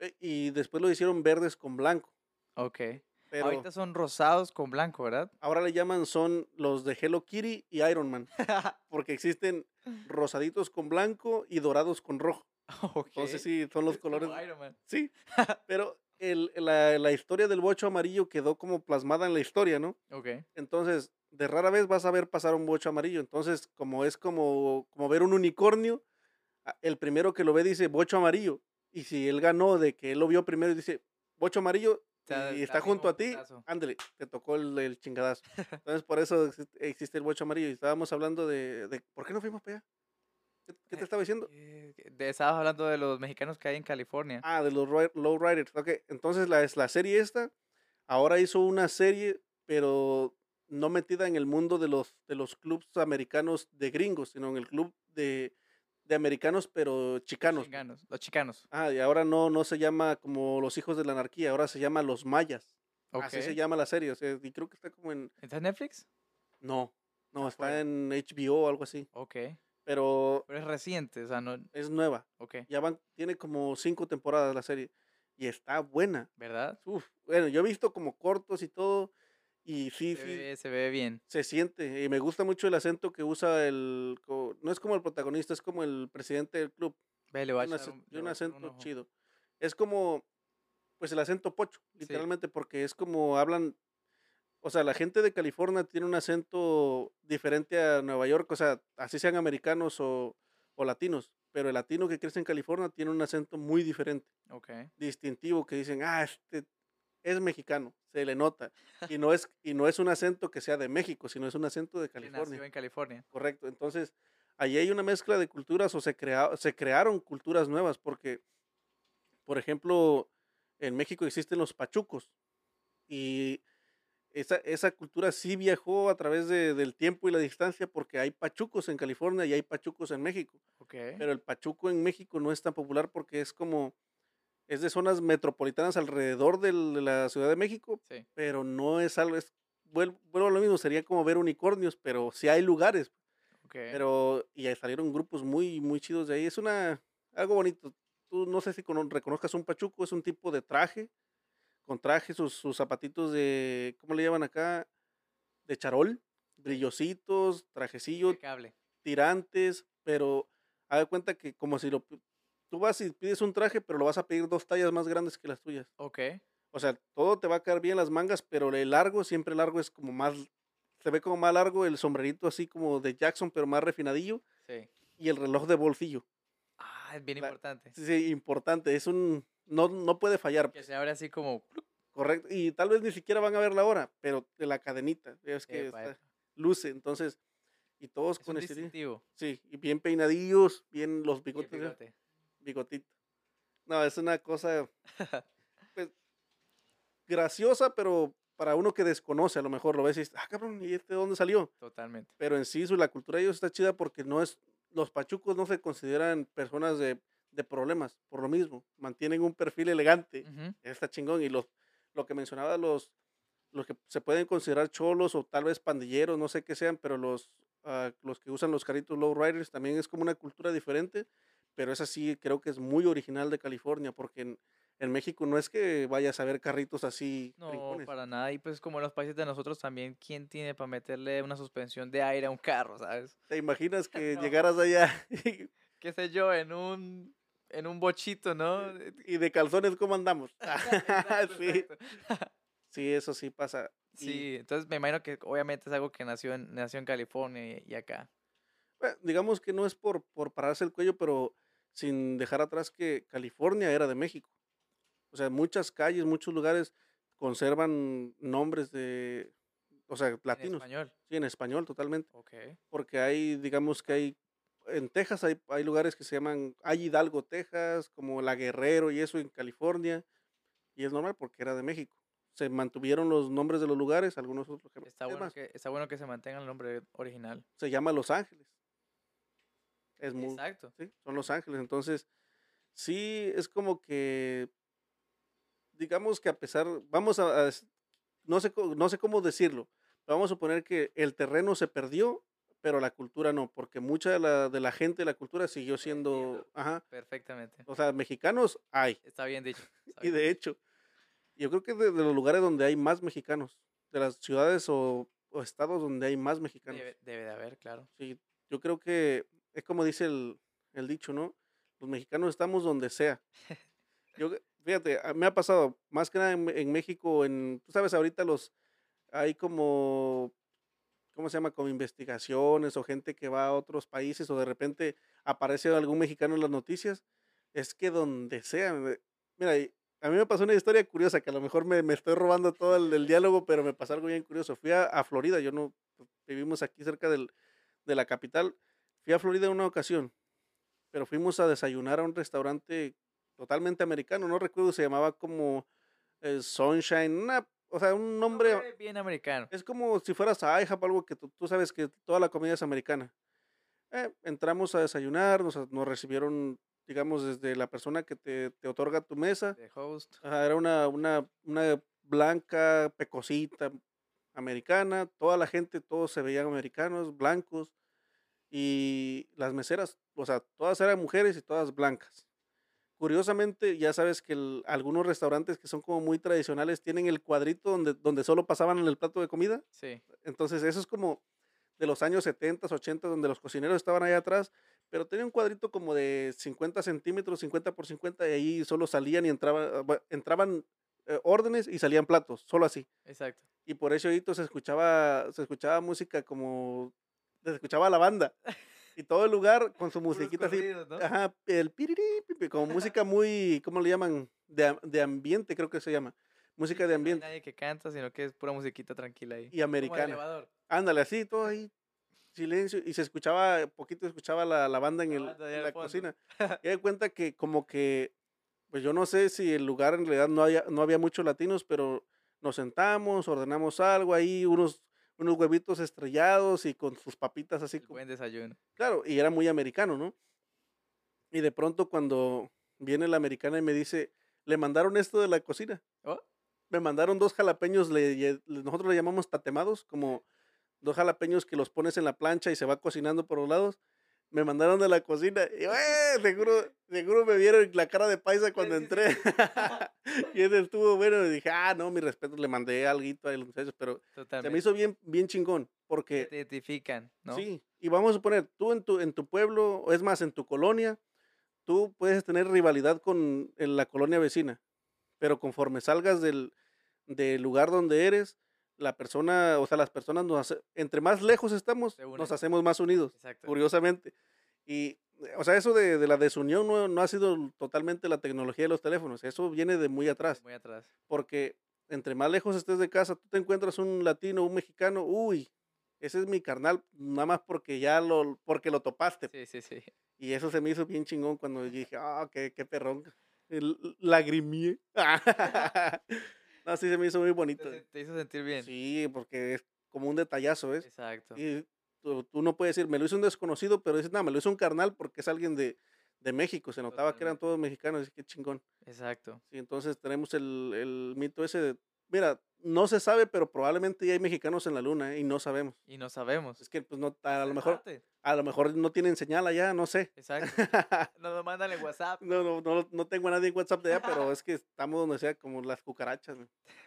Eh, Y después lo hicieron verdes con blanco. Ok. Pero Ahorita son rosados con blanco, ¿verdad? ahora le llaman son los de Hello Kitty y Iron Man, porque existen rosaditos con blanco y dorados con rojo. Entonces sí, son los como colores. Iron Man. Sí, pero el, la, la historia del bocho amarillo quedó como plasmada en la historia, ¿no? Ok. Entonces, de rara vez vas a ver pasar un bocho amarillo. Entonces, como es como, como ver un unicornio, el primero que lo ve dice bocho amarillo. Y si él ganó de que él lo vio primero y dice bocho amarillo y está junto un a ti, ándale, te tocó el, el chingadazo. Entonces, por eso existe, existe el bocho amarillo. Y estábamos hablando de, de- ¿por qué no fuimos para allá? ¿Qué, qué te Eh, estaba diciendo? Eh, de- Estabas hablando de los mexicanos que hay en California. Ah, de los ri- lowriders. Ok, entonces la, la serie esta, ahora hizo una serie, pero no metida en el mundo de los, de los clubs americanos de gringos, sino en el club de, de americanos, pero chicanos. Chicanos, los chicanos. Ah, y ahora no, no se llama como los hijos de la anarquía, ahora se llama los mayas. Ok. Así se llama la serie, o sea, y creo que está como en... ¿Está en Netflix? No, no, Está fuera. está en HBO o algo así, Ok. Pero Pero es reciente, o sea, no. es nueva. Ok. Ya van, tiene como cinco temporadas la serie y está buena. ¿Verdad? Uf, bueno, yo he visto como cortos y todo, y sí, Se sí, ve, se ve bien. se siente. Y me gusta mucho el acento que usa el. No es como el protagonista, es como el presidente del club. Ve, le voy a Tiene un, echar un- un a echar un acento ojo. chido. Es como, pues el acento pocho, literalmente, porque es como hablan. O sea, la gente de California tiene un acento diferente a Nueva York, o sea, así sean americanos o, o latinos. Pero el latino que crece en California tiene un acento muy diferente Ok. distintivo que dicen, ah, este es mexicano, se le nota. Y no es, y no es un acento que sea de México, sino es un acento de Que nació California. en California. Correcto. Entonces, allí hay una mezcla de culturas o se, crea, se crearon culturas nuevas, porque, por ejemplo, en México existen los pachucos. Y esa, esa cultura sí viajó a través de- del tiempo y la distancia, porque hay pachucos en California y hay pachucos en México Ok. pero el pachuco en México no es tan popular porque es como, es de zonas metropolitanas alrededor del- de la Ciudad de México, Sí. pero no es algo, es, vuel- vuelvo a lo mismo, sería como ver unicornios, pero sí hay lugares, Ok. pero, y ahí salieron grupos muy, muy chidos de ahí, es una, algo bonito, tú no sé si cono- reconozcas un pachuco, es un tipo de traje, con traje, sus, sus zapatitos de, ¿cómo le llaman acá? De charol, brillositos, trajecillo, Impecable. tirantes, pero de cuenta que como si lo tú vas y pides un traje, pero lo vas a pedir dos tallas más grandes que las tuyas. Ok. O sea, todo te va a caer bien las mangas, pero el largo, siempre largo es como más, se ve como más largo, el sombrerito así como de Jackson, pero más refinadillo, Sí. y el reloj de bolsillo. Ah, es bien La- importante. Sí, sí, importante, es un, no, no puede fallar, Que se abre así como. correcto, y tal vez ni siquiera van a ver la hora, pero de la cadenita, es que Epa, está- epa. luce, entonces, Y todos Es con un distintivo. Sí, y bien peinadillos, bien los bigotes. ¿eh? bigote. bigotito. No, es una cosa pues, graciosa, pero para uno que desconoce, a lo mejor lo ves y dices, ah, cabrón, ¿y este de dónde salió? Totalmente. Pero en sí, su, la cultura de ellos está chida porque no es, los pachucos no se consideran personas de, de problemas, por lo mismo, mantienen un perfil elegante, Ujú. está chingón, y los, lo que mencionaba, los, los que se pueden considerar cholos o tal vez pandilleros, no sé qué sean, pero los, ah, los que usan los carritos lowriders también es como una cultura diferente, pero esa sí creo que es muy original de California, porque en, en México no es que vayas a ver carritos así. No, brincones. para nada. Y pues como en los países de nosotros también, ¿quién tiene para meterle una suspensión de aire a un carro, sabes? ¿Te imaginas que No. llegaras allá y, Qué sé yo, en un, en un bochito, ¿no? y de calzones cómo andamos? Exacto, sí, exacto. sí, eso sí pasa. Y, Sí, entonces me imagino que obviamente es algo que nació en, nació en California y, y acá. bueno, digamos que no es por, por pararse el cuello, pero sin dejar atrás que California era de México. O sea, muchas calles, muchos lugares conservan nombres de, o sea, En latinos. español. Sí, en español totalmente. Ok. Porque hay, digamos que hay, en Texas hay, hay lugares que se llaman, hay Hidalgo, Texas, como La Guerrero y eso en California. Y es normal porque era de México. Se mantuvieron los nombres de los lugares, algunos otros. Está es bueno, que, está bueno que se mantenga el nombre original. se llama Los Ángeles. Es muy, Exacto. sí, son Los Ángeles. Entonces, sí, es como que, digamos que a pesar, vamos a, no, sé, no sé cómo decirlo, pero vamos a suponer que el terreno se perdió, pero la cultura no, porque mucha de la, de la gente de la cultura siguió siendo, ajá, Perfectamente. o sea, mexicanos hay, Está bien dicho. está y de hecho, yo creo que de, de los lugares donde hay más mexicanos, de las ciudades o, o estados donde hay más mexicanos. Debe, debe de haber, claro. Sí, yo creo que es como dice el, el dicho, ¿no? Los mexicanos estamos donde sea. Yo, fíjate, me ha pasado, más que nada en, en México, en, tú sabes, ahorita los, hay como, ¿cómo se llama? Como investigaciones o gente que va a otros países o de repente aparece algún mexicano en las noticias. Es que donde sea, mira, a mí me pasó una historia curiosa que a lo mejor me, me estoy robando todo el, diálogo, pero me pasó algo bien curioso. Fui a, a Florida, yo no, pues, vivimos aquí cerca del, de la capital. Fui a Florida una ocasión, pero fuimos a desayunar a un restaurante totalmente americano, no recuerdo, se llamaba como eh, Sunshine, una- o sea, un nombre, Nombre bien americano. es como si fueras a IHOP, algo que tú, tú sabes que toda la comida es americana. Eh, entramos a desayunar, nos, nos recibieron, digamos, desde la persona que te, te otorga tu mesa, De host. Ajá, era una, una, una blanca, pecosita, americana. Toda la gente, todos se veían americanos, blancos. Y las meseras, o sea, todas eran mujeres y todas blancas. Curiosamente, ya sabes que el- algunos restaurantes que son como muy tradicionales tienen el cuadrito donde, donde solo pasaban el plato de comida. Sí. Entonces, eso es como de los años 70, 80, donde los cocineros estaban ahí atrás, pero tenía un cuadrito como de 50 centímetros, 50 por 50, y ahí solo salían y entraban, entraban eh, órdenes y salían platos, solo así. Exacto. Y por eso ahí se escuchaba, se escuchaba música como, se escuchaba la banda. Y todo el lugar con su musiquita así, ¿no? ajá, el piriri, pipi, como música muy, ¿cómo le llaman? De, de ambiente, creo que se llama. Música de No hay ambiente nadie que canta, sino que es pura musiquita tranquila ahí. y americana. Ándale, así, todo ahí, silencio, y se escuchaba, poquito escuchaba la, la banda en, La el, banda allá en la cocina. Y de cuenta que como que, pues yo no sé si el lugar en realidad no, haya, no había muchos latinos, pero nos sentamos, ordenamos algo ahí, unos, unos huevitos estrellados y con sus papitas así, El como- buen desayuno. claro, y era muy americano, ¿no? Y de pronto cuando viene la americana y me dice, le mandaron esto de la cocina Oh, me mandaron dos jalapeños, le- nosotros le llamamos tatemados, como dos jalapeños que los pones en la plancha y se va cocinando por los lados. Me mandaron de la cocina y ¡eh! seguro, seguro me vieron la cara de paisa cuando entré. y ese estuvo bueno. Y dije, ah, no, mi respeto, le mandé algo a los muchachos, pero se totalmente. me hizo bien, bien chingón, porque Te identifican, ¿no? Sí, y vamos a suponer, tú en tu, en tu pueblo, o es más, en tu colonia, tú puedes tener rivalidad con en la colonia vecina, pero conforme salgas del, del lugar donde eres, la persona, o sea, las personas, nos hace- entre más lejos estamos, nos hacemos más unidos, Exacto. curiosamente. Y, o sea, eso de, de la desunión no, no ha sido totalmente la tecnología de los teléfonos, eso viene de muy atrás Muy atrás. porque entre más lejos estés de casa, tú te encuentras un latino, un mexicano, uy, ese es mi carnal, nada más porque ya lo, porque lo topaste. Sí, sí, sí. Y eso se me hizo bien chingón cuando dije, ah, qué, qué perrón. El, lagrimie. no, sí se me hizo muy bonito. Te, te hizo sentir bien. Sí, porque es como un detallazo, ¿ves? Exacto. Y tú, tú no puedes decir, me lo hizo un desconocido, pero dices, no, me lo hizo un carnal porque es alguien de, de México. Se notaba que eran todos mexicanos, y qué chingón. Exacto. Sí, entonces tenemos el, el mito ese de, mira, no se sabe, pero probablemente ya hay mexicanos en la luna ¿eh? y no sabemos. Y no sabemos. Es que pues no, a lo mejor, a lo mejor no tienen señal allá, no sé. Exacto. Nos lo mandan en WhatsApp. No, no, no, no tengo a nadie en WhatsApp de allá, pero es que estamos donde sea, como las cucarachas,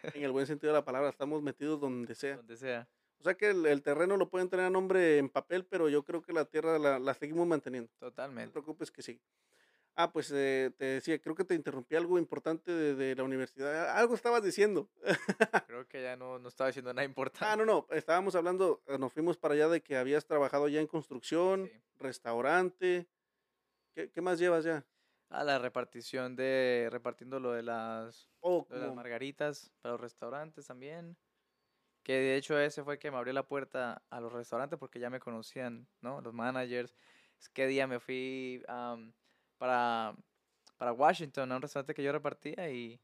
en el buen sentido de la palabra, estamos metidos donde sea. Donde sea. O sea que el, el terreno lo pueden tener a nombre en papel, pero yo creo que la tierra la, la seguimos manteniendo. No te Totalmente. preocupes que sí. Ah, pues eh, te decía, creo que te interrumpí algo importante de, de la universidad. Algo estabas diciendo. Creo que ya no, no estaba diciendo nada importante. Ah, no, no, estábamos hablando, eh, nos fuimos para allá de que habías trabajado ya en construcción, Sí. restaurante. ¿Qué, qué más llevas ya? A la repartición de. repartiendo lo de las. Oh, lo de las margaritas para los restaurantes también. Que de hecho ese fue que me abrió la puerta a los restaurantes porque ya me conocían, ¿no? Los managers. Es que día me fui para, para Washington a un restaurante que yo repartía y,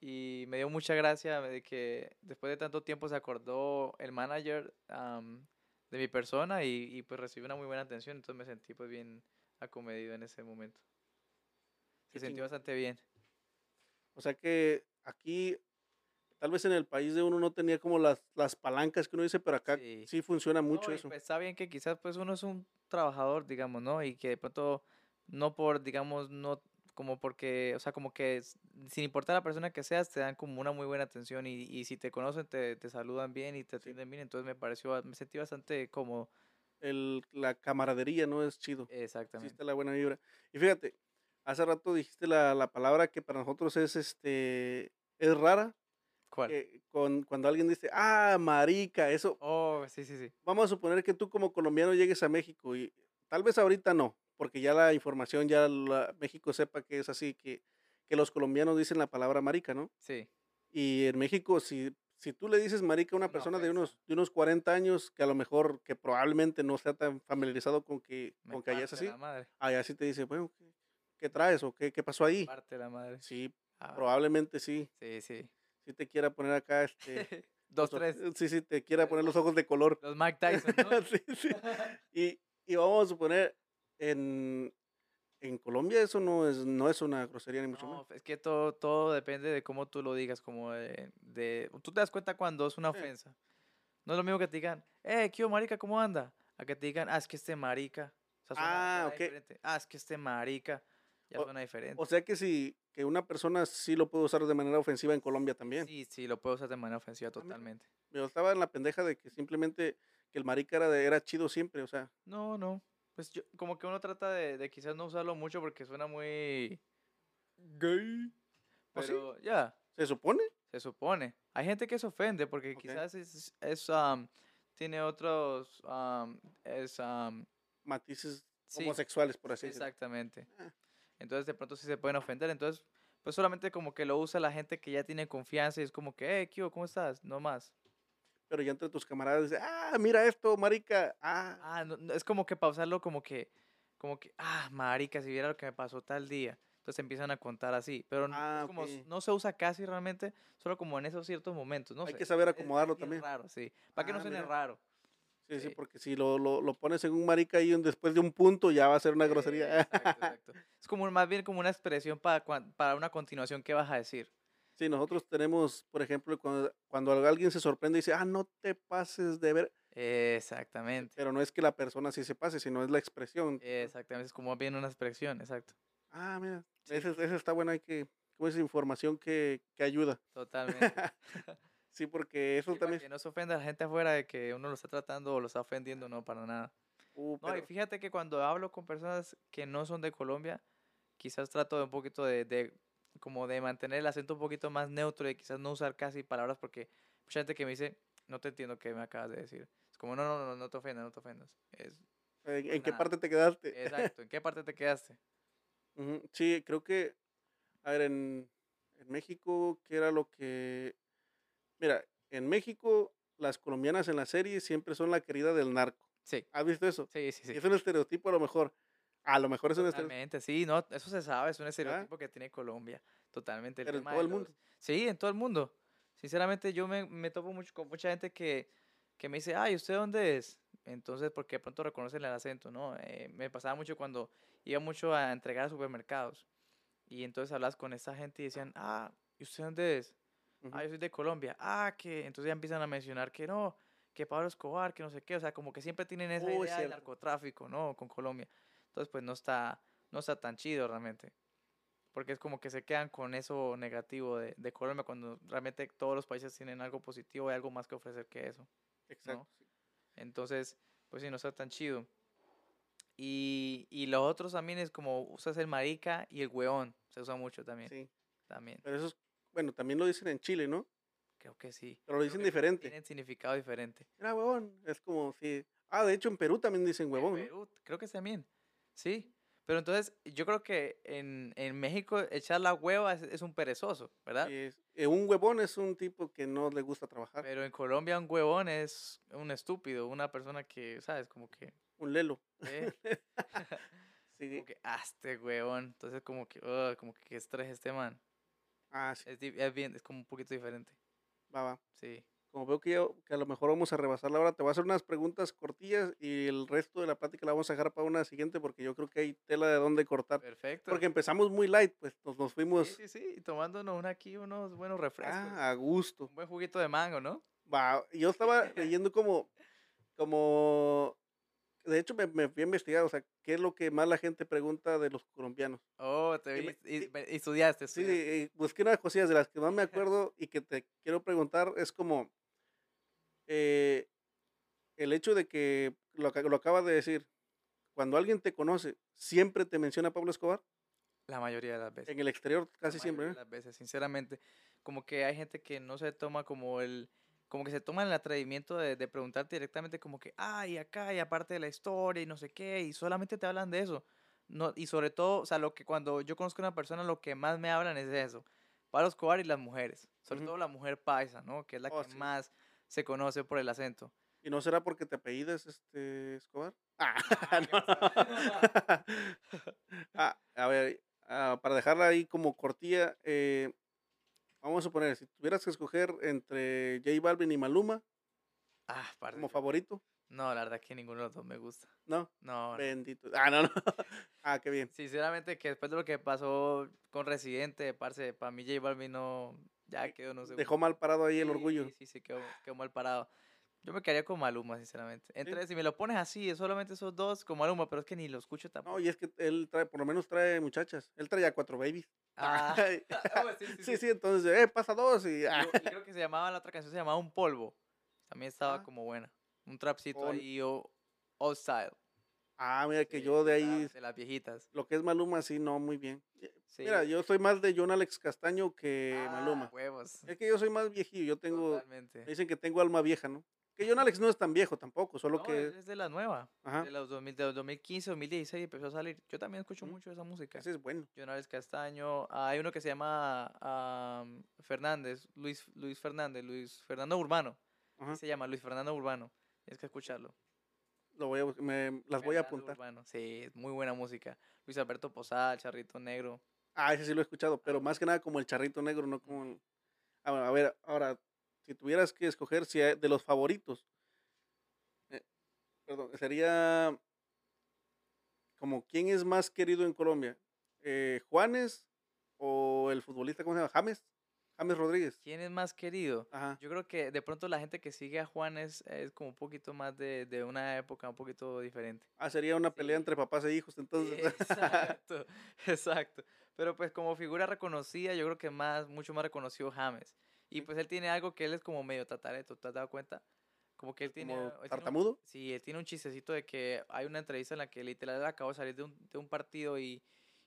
y me dio mucha gracia de que después de tanto tiempo se acordó el manager am, de mi persona y, y, pues recibí una muy buena atención, entonces me sentí pues bien acomedido en ese momento. Se chingón. bastante bien. O sea que aquí, tal vez en el país de uno no tenía como las, las palancas que uno dice, pero acá sí, Sí. funciona No, mucho y eso. pues está bien que quizás pues uno es un trabajador, digamos, ¿no? Y que de pronto no por, digamos, no como porque, o sea, como que sin importar la persona que seas, te dan como una muy buena atención y, y si te conocen, te, te saludan bien y te Sí. atienden bien, entonces me pareció, me sentí bastante cómodo. El, la camaradería no es chido. Sí Exactamente. está la buena vibra. Y fíjate, hace rato dijiste la, la palabra que para nosotros es este es rara. ¿Cuál? con, cuando alguien dice, ah, marica, eso, Oh, sí, sí, sí. vamos a suponer que tú como colombiano llegues a México y tal vez ahorita no, porque ya la información, ya la- México sepa que es así, que, que los colombianos dicen la palabra marica, ¿no? Sí, Y en México, si, si tú le dices marica a una persona de ofensa. unos, de unos 40 años, que a lo mejor, que probablemente no sea tan familiarizado con que, con que allá es así, allá sí te dice, bueno, ¿qué, qué traes o qué, qué pasó ahí? Parte la madre. Sí, Ah, probablemente sí, sí, sí. sí te quiera poner acá, este, Dos, los tres. Sí, sí, te quiera poner los ojos de color. Los Mike Tyson, ¿no? sí, sí. Y, y vamos a suponer, en, en Colombia eso no es, no es una grosería ni mucho No, menos. es que todo, todo depende de cómo tú lo digas, como de, de- Tú te das cuenta cuando es una Sí. ofensa. No es lo mismo que te digan, eh, ¿qué marica, ¿cómo anda? A que te digan, ah, es que este marica. O sea, Ah, ok. diferente. Ah, es que este marica. Ya O- suena diferente. O sea que si que una persona sí lo puede usar de manera ofensiva en Colombia también. Sí, sí, lo puedo usar de manera ofensiva totalmente. Yo estaba en la pendeja de que simplemente que el marica era, de- era chido siempre, o sea, No, no. Pues yo, como que uno trata de, de quizás no usarlo mucho porque suena muy gay. ¿Oh, sí? Pero ya. se supone. Se supone. Hay gente que se ofende porque quizás es, es am, tiene otros, am, es, am, Matices sí, homosexuales, por así decirlo. exactamente. Ah. Entonces de pronto sí se pueden ofender. Entonces, pues solamente como que lo usa la gente que ya tiene confianza y es como que, ¿qué hubo? ¿Cómo estás? No más. Pero ya entre tus camaradas dices, ah, mira esto, marica. Ah, Ah, no, no, es como que pausarlo como que, como que, ah, marica, si viera lo que me pasó tal día. Entonces empiezan a contar así. Pero no- Ah, es como, s- ok. no se usa casi realmente, solo como en esos ciertos momentos. No Hay sé, que saber es- es acomodarlo bien también. raro, sí. Para que no Ah, suene mira. raro. sí, sí, sí. porque si lo, lo, lo pones en un marica ahí después de un punto, ya va a ser una grosería. Eh, Exacto, exacto. Es como más bien como una expresión para, para una continuación que vas a decir. Sí, nosotros tenemos, por ejemplo, cuando, cuando alguien se sorprende y dice, ah, no te pases de ver, Exactamente. pero no es que la persona sí se pase, sino es la expresión. Exactamente. Es como bien una expresión, exacto. Ah, mira, Sí. esa, esa está buena, hay que, como es información que, que ayuda. Totalmente. Sí, porque eso Sí, para también, que no se ofenda a la gente afuera de que uno lo está tratando o lo está ofendiendo, no, para nada. uh, No, y fíjate que cuando hablo con personas que no son de Colombia, quizás trato de un poquito de, de como de mantener el acento un poquito más neutro y quizás no usar casi palabras porque mucha gente que me dice, no te entiendo qué me acabas de decir. Es como, no, no, no, no te ofendas, no te ofendas. Es, ¿en, en qué parte te quedaste? exacto, ¿en qué parte te quedaste? Sí, creo que, a ver, en, en México, ¿qué era lo que... Mira, en México las colombianas en la serie siempre son la querida del narco. Sí, ¿Has visto eso? sí, sí, sí. Es un estereotipo a lo mejor. A lo mejor es un estereotipo. Totalmente, sí, no, eso se sabe, es un estereotipo que tiene Colombia, totalmente. el Pero en todo el mundo. los- Sí, en todo el mundo. Sinceramente, yo me, me topo mucho con mucha gente que, que me dice, ay, ¿usted dónde es? Entonces, porque de pronto reconocen el acento, ¿no? Eh, me pasaba mucho cuando iba mucho a entregar a supermercados. Y entonces hablas con esa gente y decían, ah, ¿y usted dónde es? Ah, yo soy de Colombia. Ah, que entonces ya empiezan a mencionar que no, que Pablo Escobar, que no sé qué. O sea, como que siempre tienen esa idea del narcotráfico, ¿no? Con Colombia. Entonces, pues no está, no está tan chido realmente. Porque es como que se quedan con eso negativo de, de Colombia cuando realmente todos los países tienen algo positivo y algo más que ofrecer que eso. Exacto. sí. Entonces, pues sí, no está tan chido. Y, y lo otro también es como usas el marica y el hueón. Se usa mucho también. Sí. También. Pero eso es, bueno, también lo dicen en Chile, ¿no? Creo que sí. Pero lo dicen diferente. Tienen significado diferente. Mira, huevón. Es como si. Ah, de hecho en Perú también dicen En huevón, ¿no? Perú, creo que también. Sí. Pero entonces, yo creo que en, en México echar la hueva es, es un perezoso, ¿verdad? Es- eh, un huevón es un tipo que no le gusta trabajar. Pero en Colombia un huevón es un estúpido, una persona que, ¿sabes? Como que, Un lelo. eh, Sí. como que, ah, este huevón. Entonces, como que, "Ugh, como que qué estrés este man. Ah, sí. Es, es bien, es como un poquito diferente. Va, va. Sí. Como veo que, a lo mejor vamos a rebasar la hora, te voy a hacer unas preguntas cortillas y el resto de la plática la vamos a dejar para una siguiente porque yo creo que hay tela de dónde cortar. Perfecto. Porque empezamos muy light, pues nos, nos sí, fuimos sí, sí. Y tomándonos una aquí unos buenos refrescos. ah, a gusto. Un buen juguito de mango, ¿no? Va, yo estaba leyendo como, como, de hecho me, me fui a investigar, o sea, qué es lo que más la gente pregunta de los colombianos. Oh, te Y y, y- estudiaste, Sí, eh, busqué unas cosillas de las que más me acuerdo y que te quiero preguntar es como eh, el hecho de que lo, lo acabas de decir, cuando alguien te conoce, siempre te menciona a Pablo Escobar, La mayoría de las veces. en el exterior la casi siempre. mayoría ¿eh? de las veces, sinceramente. Como que hay gente que no se toma como el, como que se toma el atrevimiento de, de preguntarte directamente como que, ay, acá, y aparte de la historia y no sé qué, y solamente te hablan de eso. No, y sobre todo, o sea, lo que cuando yo conozco a una persona, lo que más me hablan es de eso. Pablo Escobar y las mujeres, sobre todo la mujer paisa, ¿no? Que es la Oh, que sí. más se conoce por el acento. ¿Y no será porque te apellidas este Escobar? Ah, ¿qué no. Ah, a ver, ah, para dejarla ahí como cortilla, eh, vamos a suponer, si tuvieras que escoger entre J Balvin y Maluma Ah, como favorito, No, la verdad que ninguno de los dos me gusta. ¿no? No, no. Bendito. Ah, no, no. Ah, qué bien. Sinceramente, que después de lo que pasó con Residente, parce, para mí J Balvin no, ya quedó, no sé. Dejó mal parado ahí el Sí, orgullo. Sí, sí, quedó, quedó mal parado. Yo me quedaría con Maluma, sinceramente. Entre, si me lo pones así, solamente esos dos con Maluma, pero es que ni lo escucho tampoco. No, y es que él trae, por lo menos trae muchachas. Él trae a cuatro babies. Ah, sí, sí, sí, sí. sí, entonces, eh, pasa dos y... Ah. yo- creo que se llamaba, la otra canción se llamaba Un Polvo. También estaba Ah. como buena. Un trapcito ahí, o old style. Ah, mira que Sí, yo de ahí, De las viejitas. lo que es Maluma, sí, no, muy bien. Sí. Mira, yo soy más de John Alex Castaño que Ah, Maluma. huevos. Es que yo soy más viejillo, yo tengo, me Totalmente. dicen que tengo alma vieja, ¿no? Que John Alex no es tan viejo tampoco, solo No, que, es de la nueva. ajá, De los 2000, de los 2015, 2016 empezó a salir. Yo también escucho Ujú. mucho esa música. ese es bueno. Jonales Castaño. ah, hay uno que se llama am, Fernández, Luis, Luis Fernández, Luis Fernando Urbano. Ajá. Se llama Luis Fernando Urbano. Tienes que escucharlo. Lo voy a, me- las voy a apuntar. Urbano, Sí, es muy buena música. Luis Alberto Posada, Charrito Negro. Ah, ese sí lo he escuchado, pero más que nada como el charrito negro, no como el... A ver, a ver, ahora, si tuvieras que escoger si hay- de los favoritos, eh, perdón, sería como quién es más querido en Colombia, eh, Juanes o el futbolista, ¿cómo se llama? James, James Rodríguez. ¿Quién es más querido? Ajá. Yo creo que de pronto la gente que sigue a Juan es, es como un poquito más de, de una época un poquito diferente. Ah, sería una pelea entre papás e hijos, entonces. Exacto, exacto. Pero pues como figura reconocida, yo creo que más, mucho más reconocido James. Y pues él tiene algo que él es como medio tatareto, ¿te has dado cuenta? Como que él tiene... como él tiene un- tartamudo. Sí, él tiene un chistecito de que hay una entrevista en la que literal él acabó de salir de un, de un partido y,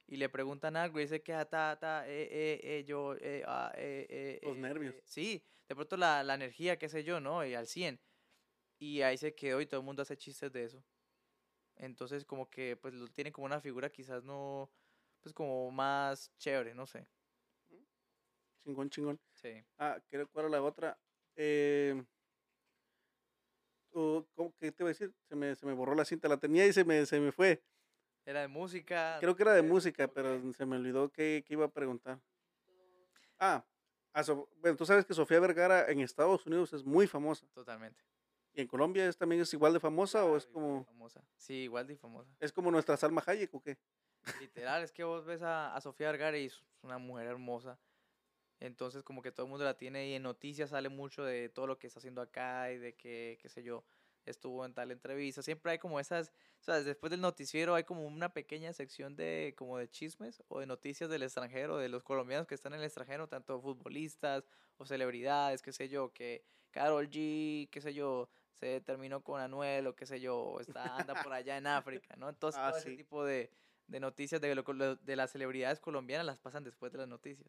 y le preguntan algo y dice que ah, ta, ta, eh, eh, eh, yo, eh, ah, eh, eh, Los eh, nervios. eh". Sí, de pronto la, la energía, qué sé yo, ¿no? Y al 100. Y ahí se quedó y todo el mundo hace chistes de eso. Entonces como que pues lo tienen como una figura quizás no, pues como más chévere, no sé. Chingón, chingón. Sí. Ah, creo cuál era la otra. Eh, o ¿cómo- ¿qué te iba a decir? Se me, se me borró la cinta, la tenía y se me, se me fue. Era de música. Creo que era de eh, música, pero se me olvidó que, iba a preguntar. Ah, a So- bueno, tú sabes que Sofía Vergara en Estados Unidos es muy famosa. Totalmente. ¿Y en Colombia es, también es igual de famosa o es como, famosa. Sí, igual de famosa. es como nuestra Salma Hayek o qué? Literal, es que vos ves a, a Sofía Vergara y es una mujer hermosa. Entonces, como que todo el mundo la tiene y en noticias sale mucho de todo lo que está haciendo acá y de que, qué sé yo, estuvo en tal entrevista. Siempre hay como esas, o sea, después del noticiero hay como una pequeña sección de como de chismes o de noticias del extranjero, de los colombianos que están en el extranjero, tanto futbolistas o celebridades, qué sé yo, que Carol G, qué sé yo, se terminó con Anuel o qué sé yo, está, anda por allá en África, ¿no? Entonces, Ah, todo ese tipo de, de noticias de, lo- de las celebridades colombianas las pasan después de las noticias.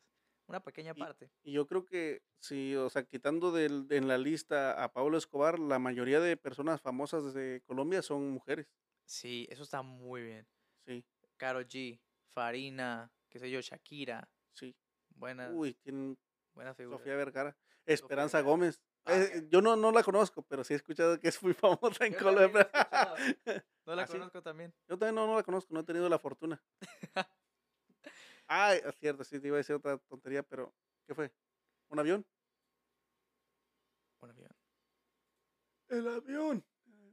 Una pequeña Y- parte. Y yo creo que sí, o sea, quitando del, en la lista a Pablo Escobar, la mayoría de personas famosas de Colombia son mujeres. Sí, eso está muy bien. Sí, Karol G, Farina, qué sé yo, Shakira. sí. Buena, Uy, tienen buena figura. Sofía Vergara. Esperanza. Gómez. Ah, yo no, no la conozco, pero sí he escuchado que es muy famosa en Yo Colombia. No la ¿Ah, sí? conozco también. Yo también no, no la conozco, no he tenido la fortuna. Ah, es cierto, sí, te iba a decir otra tontería, pero ¿qué fue? ¿Un avión? Un avión. El avión.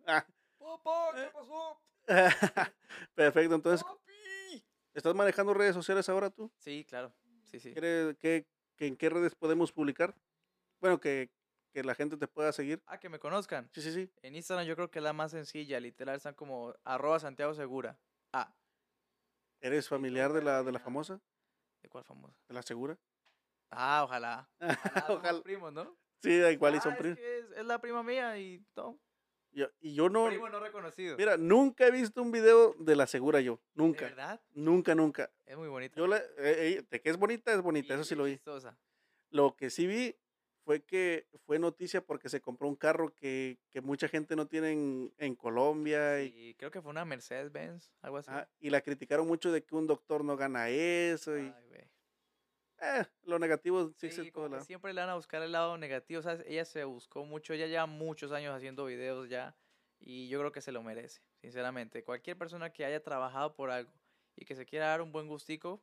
Ah, Papá, ¿qué pasó? Perfecto, entonces, ¿estás manejando redes sociales ahora tú? Sí, claro. Sí, sí. ¿Quieres, qué, que ¿En qué redes podemos publicar? Bueno, que, que la gente te pueda seguir. Ah, que me conozcan. Sí, sí, sí. En Instagram yo creo que es la más sencilla, literal, están como arroba Santiago Segura. Ah, ¿Eres familiar de la, de la Ah. famosa? ¿de cuál famosa? ¿De la segura? Ah, ojalá. Ojalá, Ojalá. primos, ¿no? Sí, igual y Ah, son es primos. es, es la prima mía y todo. Yo- y yo no, Primo no reconocido. mira, nunca he visto un video de la segura yo. ¿De Nunca. verdad? Nunca, nunca. Es muy bonita. Yo la, eh, eh, de que es bonita, es bonita, y eso sí lo vi. Lo que sí vi fue que fue noticia porque se compró un carro que, que mucha gente no tiene en, en Colombia y, Y creo que fue una Mercedes-Benz, algo así. ajá, y la criticaron mucho de que un doctor no gana eso y Ay, eh, lo negativo sí, Sí, como siempre le van a buscar el lado negativo, ¿sabes? Ella se buscó mucho, ella lleva muchos años haciendo videos ya y yo creo que se lo merece, sinceramente. Cualquier persona que haya trabajado por algo y que se quiera dar un buen gustico,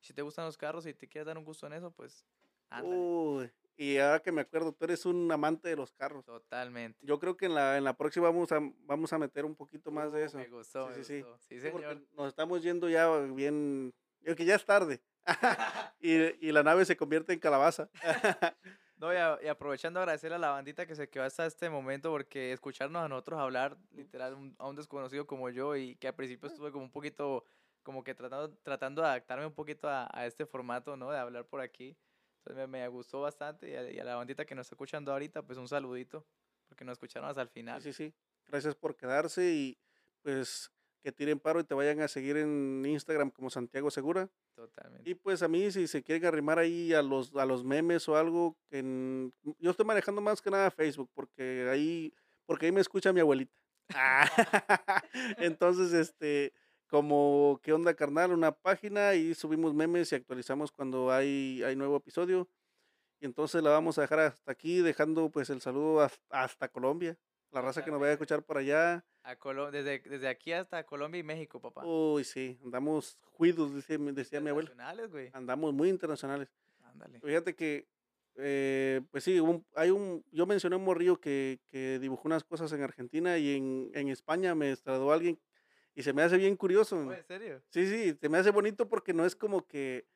si te gustan los carros y te quieres dar un gusto en eso, pues ándale. Uy, y ahora que me acuerdo, tú eres un amante de los carros. Totalmente. Yo creo que en la, en la próxima vamos a, vamos a meter un poquito más de Uh, eso. Me gustó, Sí, me sí, sí. gustó. Sí, Sí, porque señor. nos estamos yendo ya bien, yo que ya es tarde. y, y la nave se convierte en calabaza. No, y, a- y aprovechando agradecerle a la bandita que se quedó hasta este momento porque escucharnos a nosotros hablar literal un- a un desconocido como yo y que al principio estuve como un poquito como que tratando, tratando de adaptarme un poquito a, a este formato, ¿no? De hablar por aquí. Entonces me, me gustó bastante y a, y a la bandita que nos está escuchando ahorita, pues un saludito porque nos escucharon hasta el final. Sí, sí, sí. Gracias por quedarse y pues que tiren paro y te vayan a seguir en Instagram como Santiago Segura. Totalmente. Y pues a mí si se quieren arrimar ahí a los, a los memes o algo, que en- yo estoy manejando más que nada Facebook porque ahí, porque ahí me escucha mi abuelita. Ah, Entonces, este, como ¿Qué onda carnal? Una página y subimos memes y actualizamos cuando hay, hay nuevo episodio. Y entonces la vamos a dejar hasta aquí, dejando pues el saludo hasta, hasta Colombia. La raza que nos vaya a escuchar por allá. A Colo- desde, desde aquí hasta Colombia y México, papá. Uy, sí, andamos juidos, decía, mi- decía mi abuelo. Internacionales, güey. Andamos muy internacionales. Ándale. Fíjate que, eh, pues sí, un- hay un, yo mencioné un morrillo que, que dibujó unas cosas en Argentina y en, en España me trasladó alguien y se me hace bien curioso. Oh, ¿En serio? Sí, sí, se me hace bonito porque no es como que,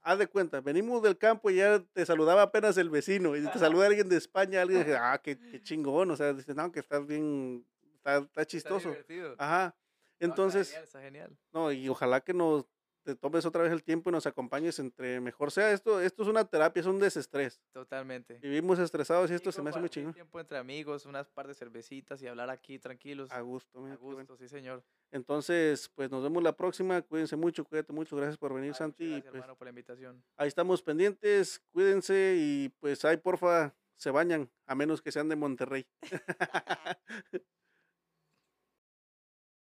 haz de cuenta, venimos del campo y ya te saludaba apenas el vecino y te saluda alguien de España, alguien dice, ah, qué, qué chingón, o sea, dices, no, que estás bien, está, está Está chistoso. divertido. Ajá, No, está entonces... genial, está genial. No, y ojalá que nos te tomes otra vez el tiempo y nos acompañes entre mejor sea esto. Esto es una terapia, es un desestrés. Totalmente. Vivimos estresados y esto se me hace muy chingón. tiempo entre amigos, unas par de cervecitas y hablar aquí tranquilos. A gusto, mira, A bueno. gusto, sí, señor. Entonces, pues nos vemos la próxima. Cuídense mucho, cuídate mucho. Gracias por venir, Ay, Santi. y, gracias, pues, hermano, por la invitación. ahí estamos pendientes. Cuídense y pues ahí, porfa, se bañan, a menos que sean de Monterrey.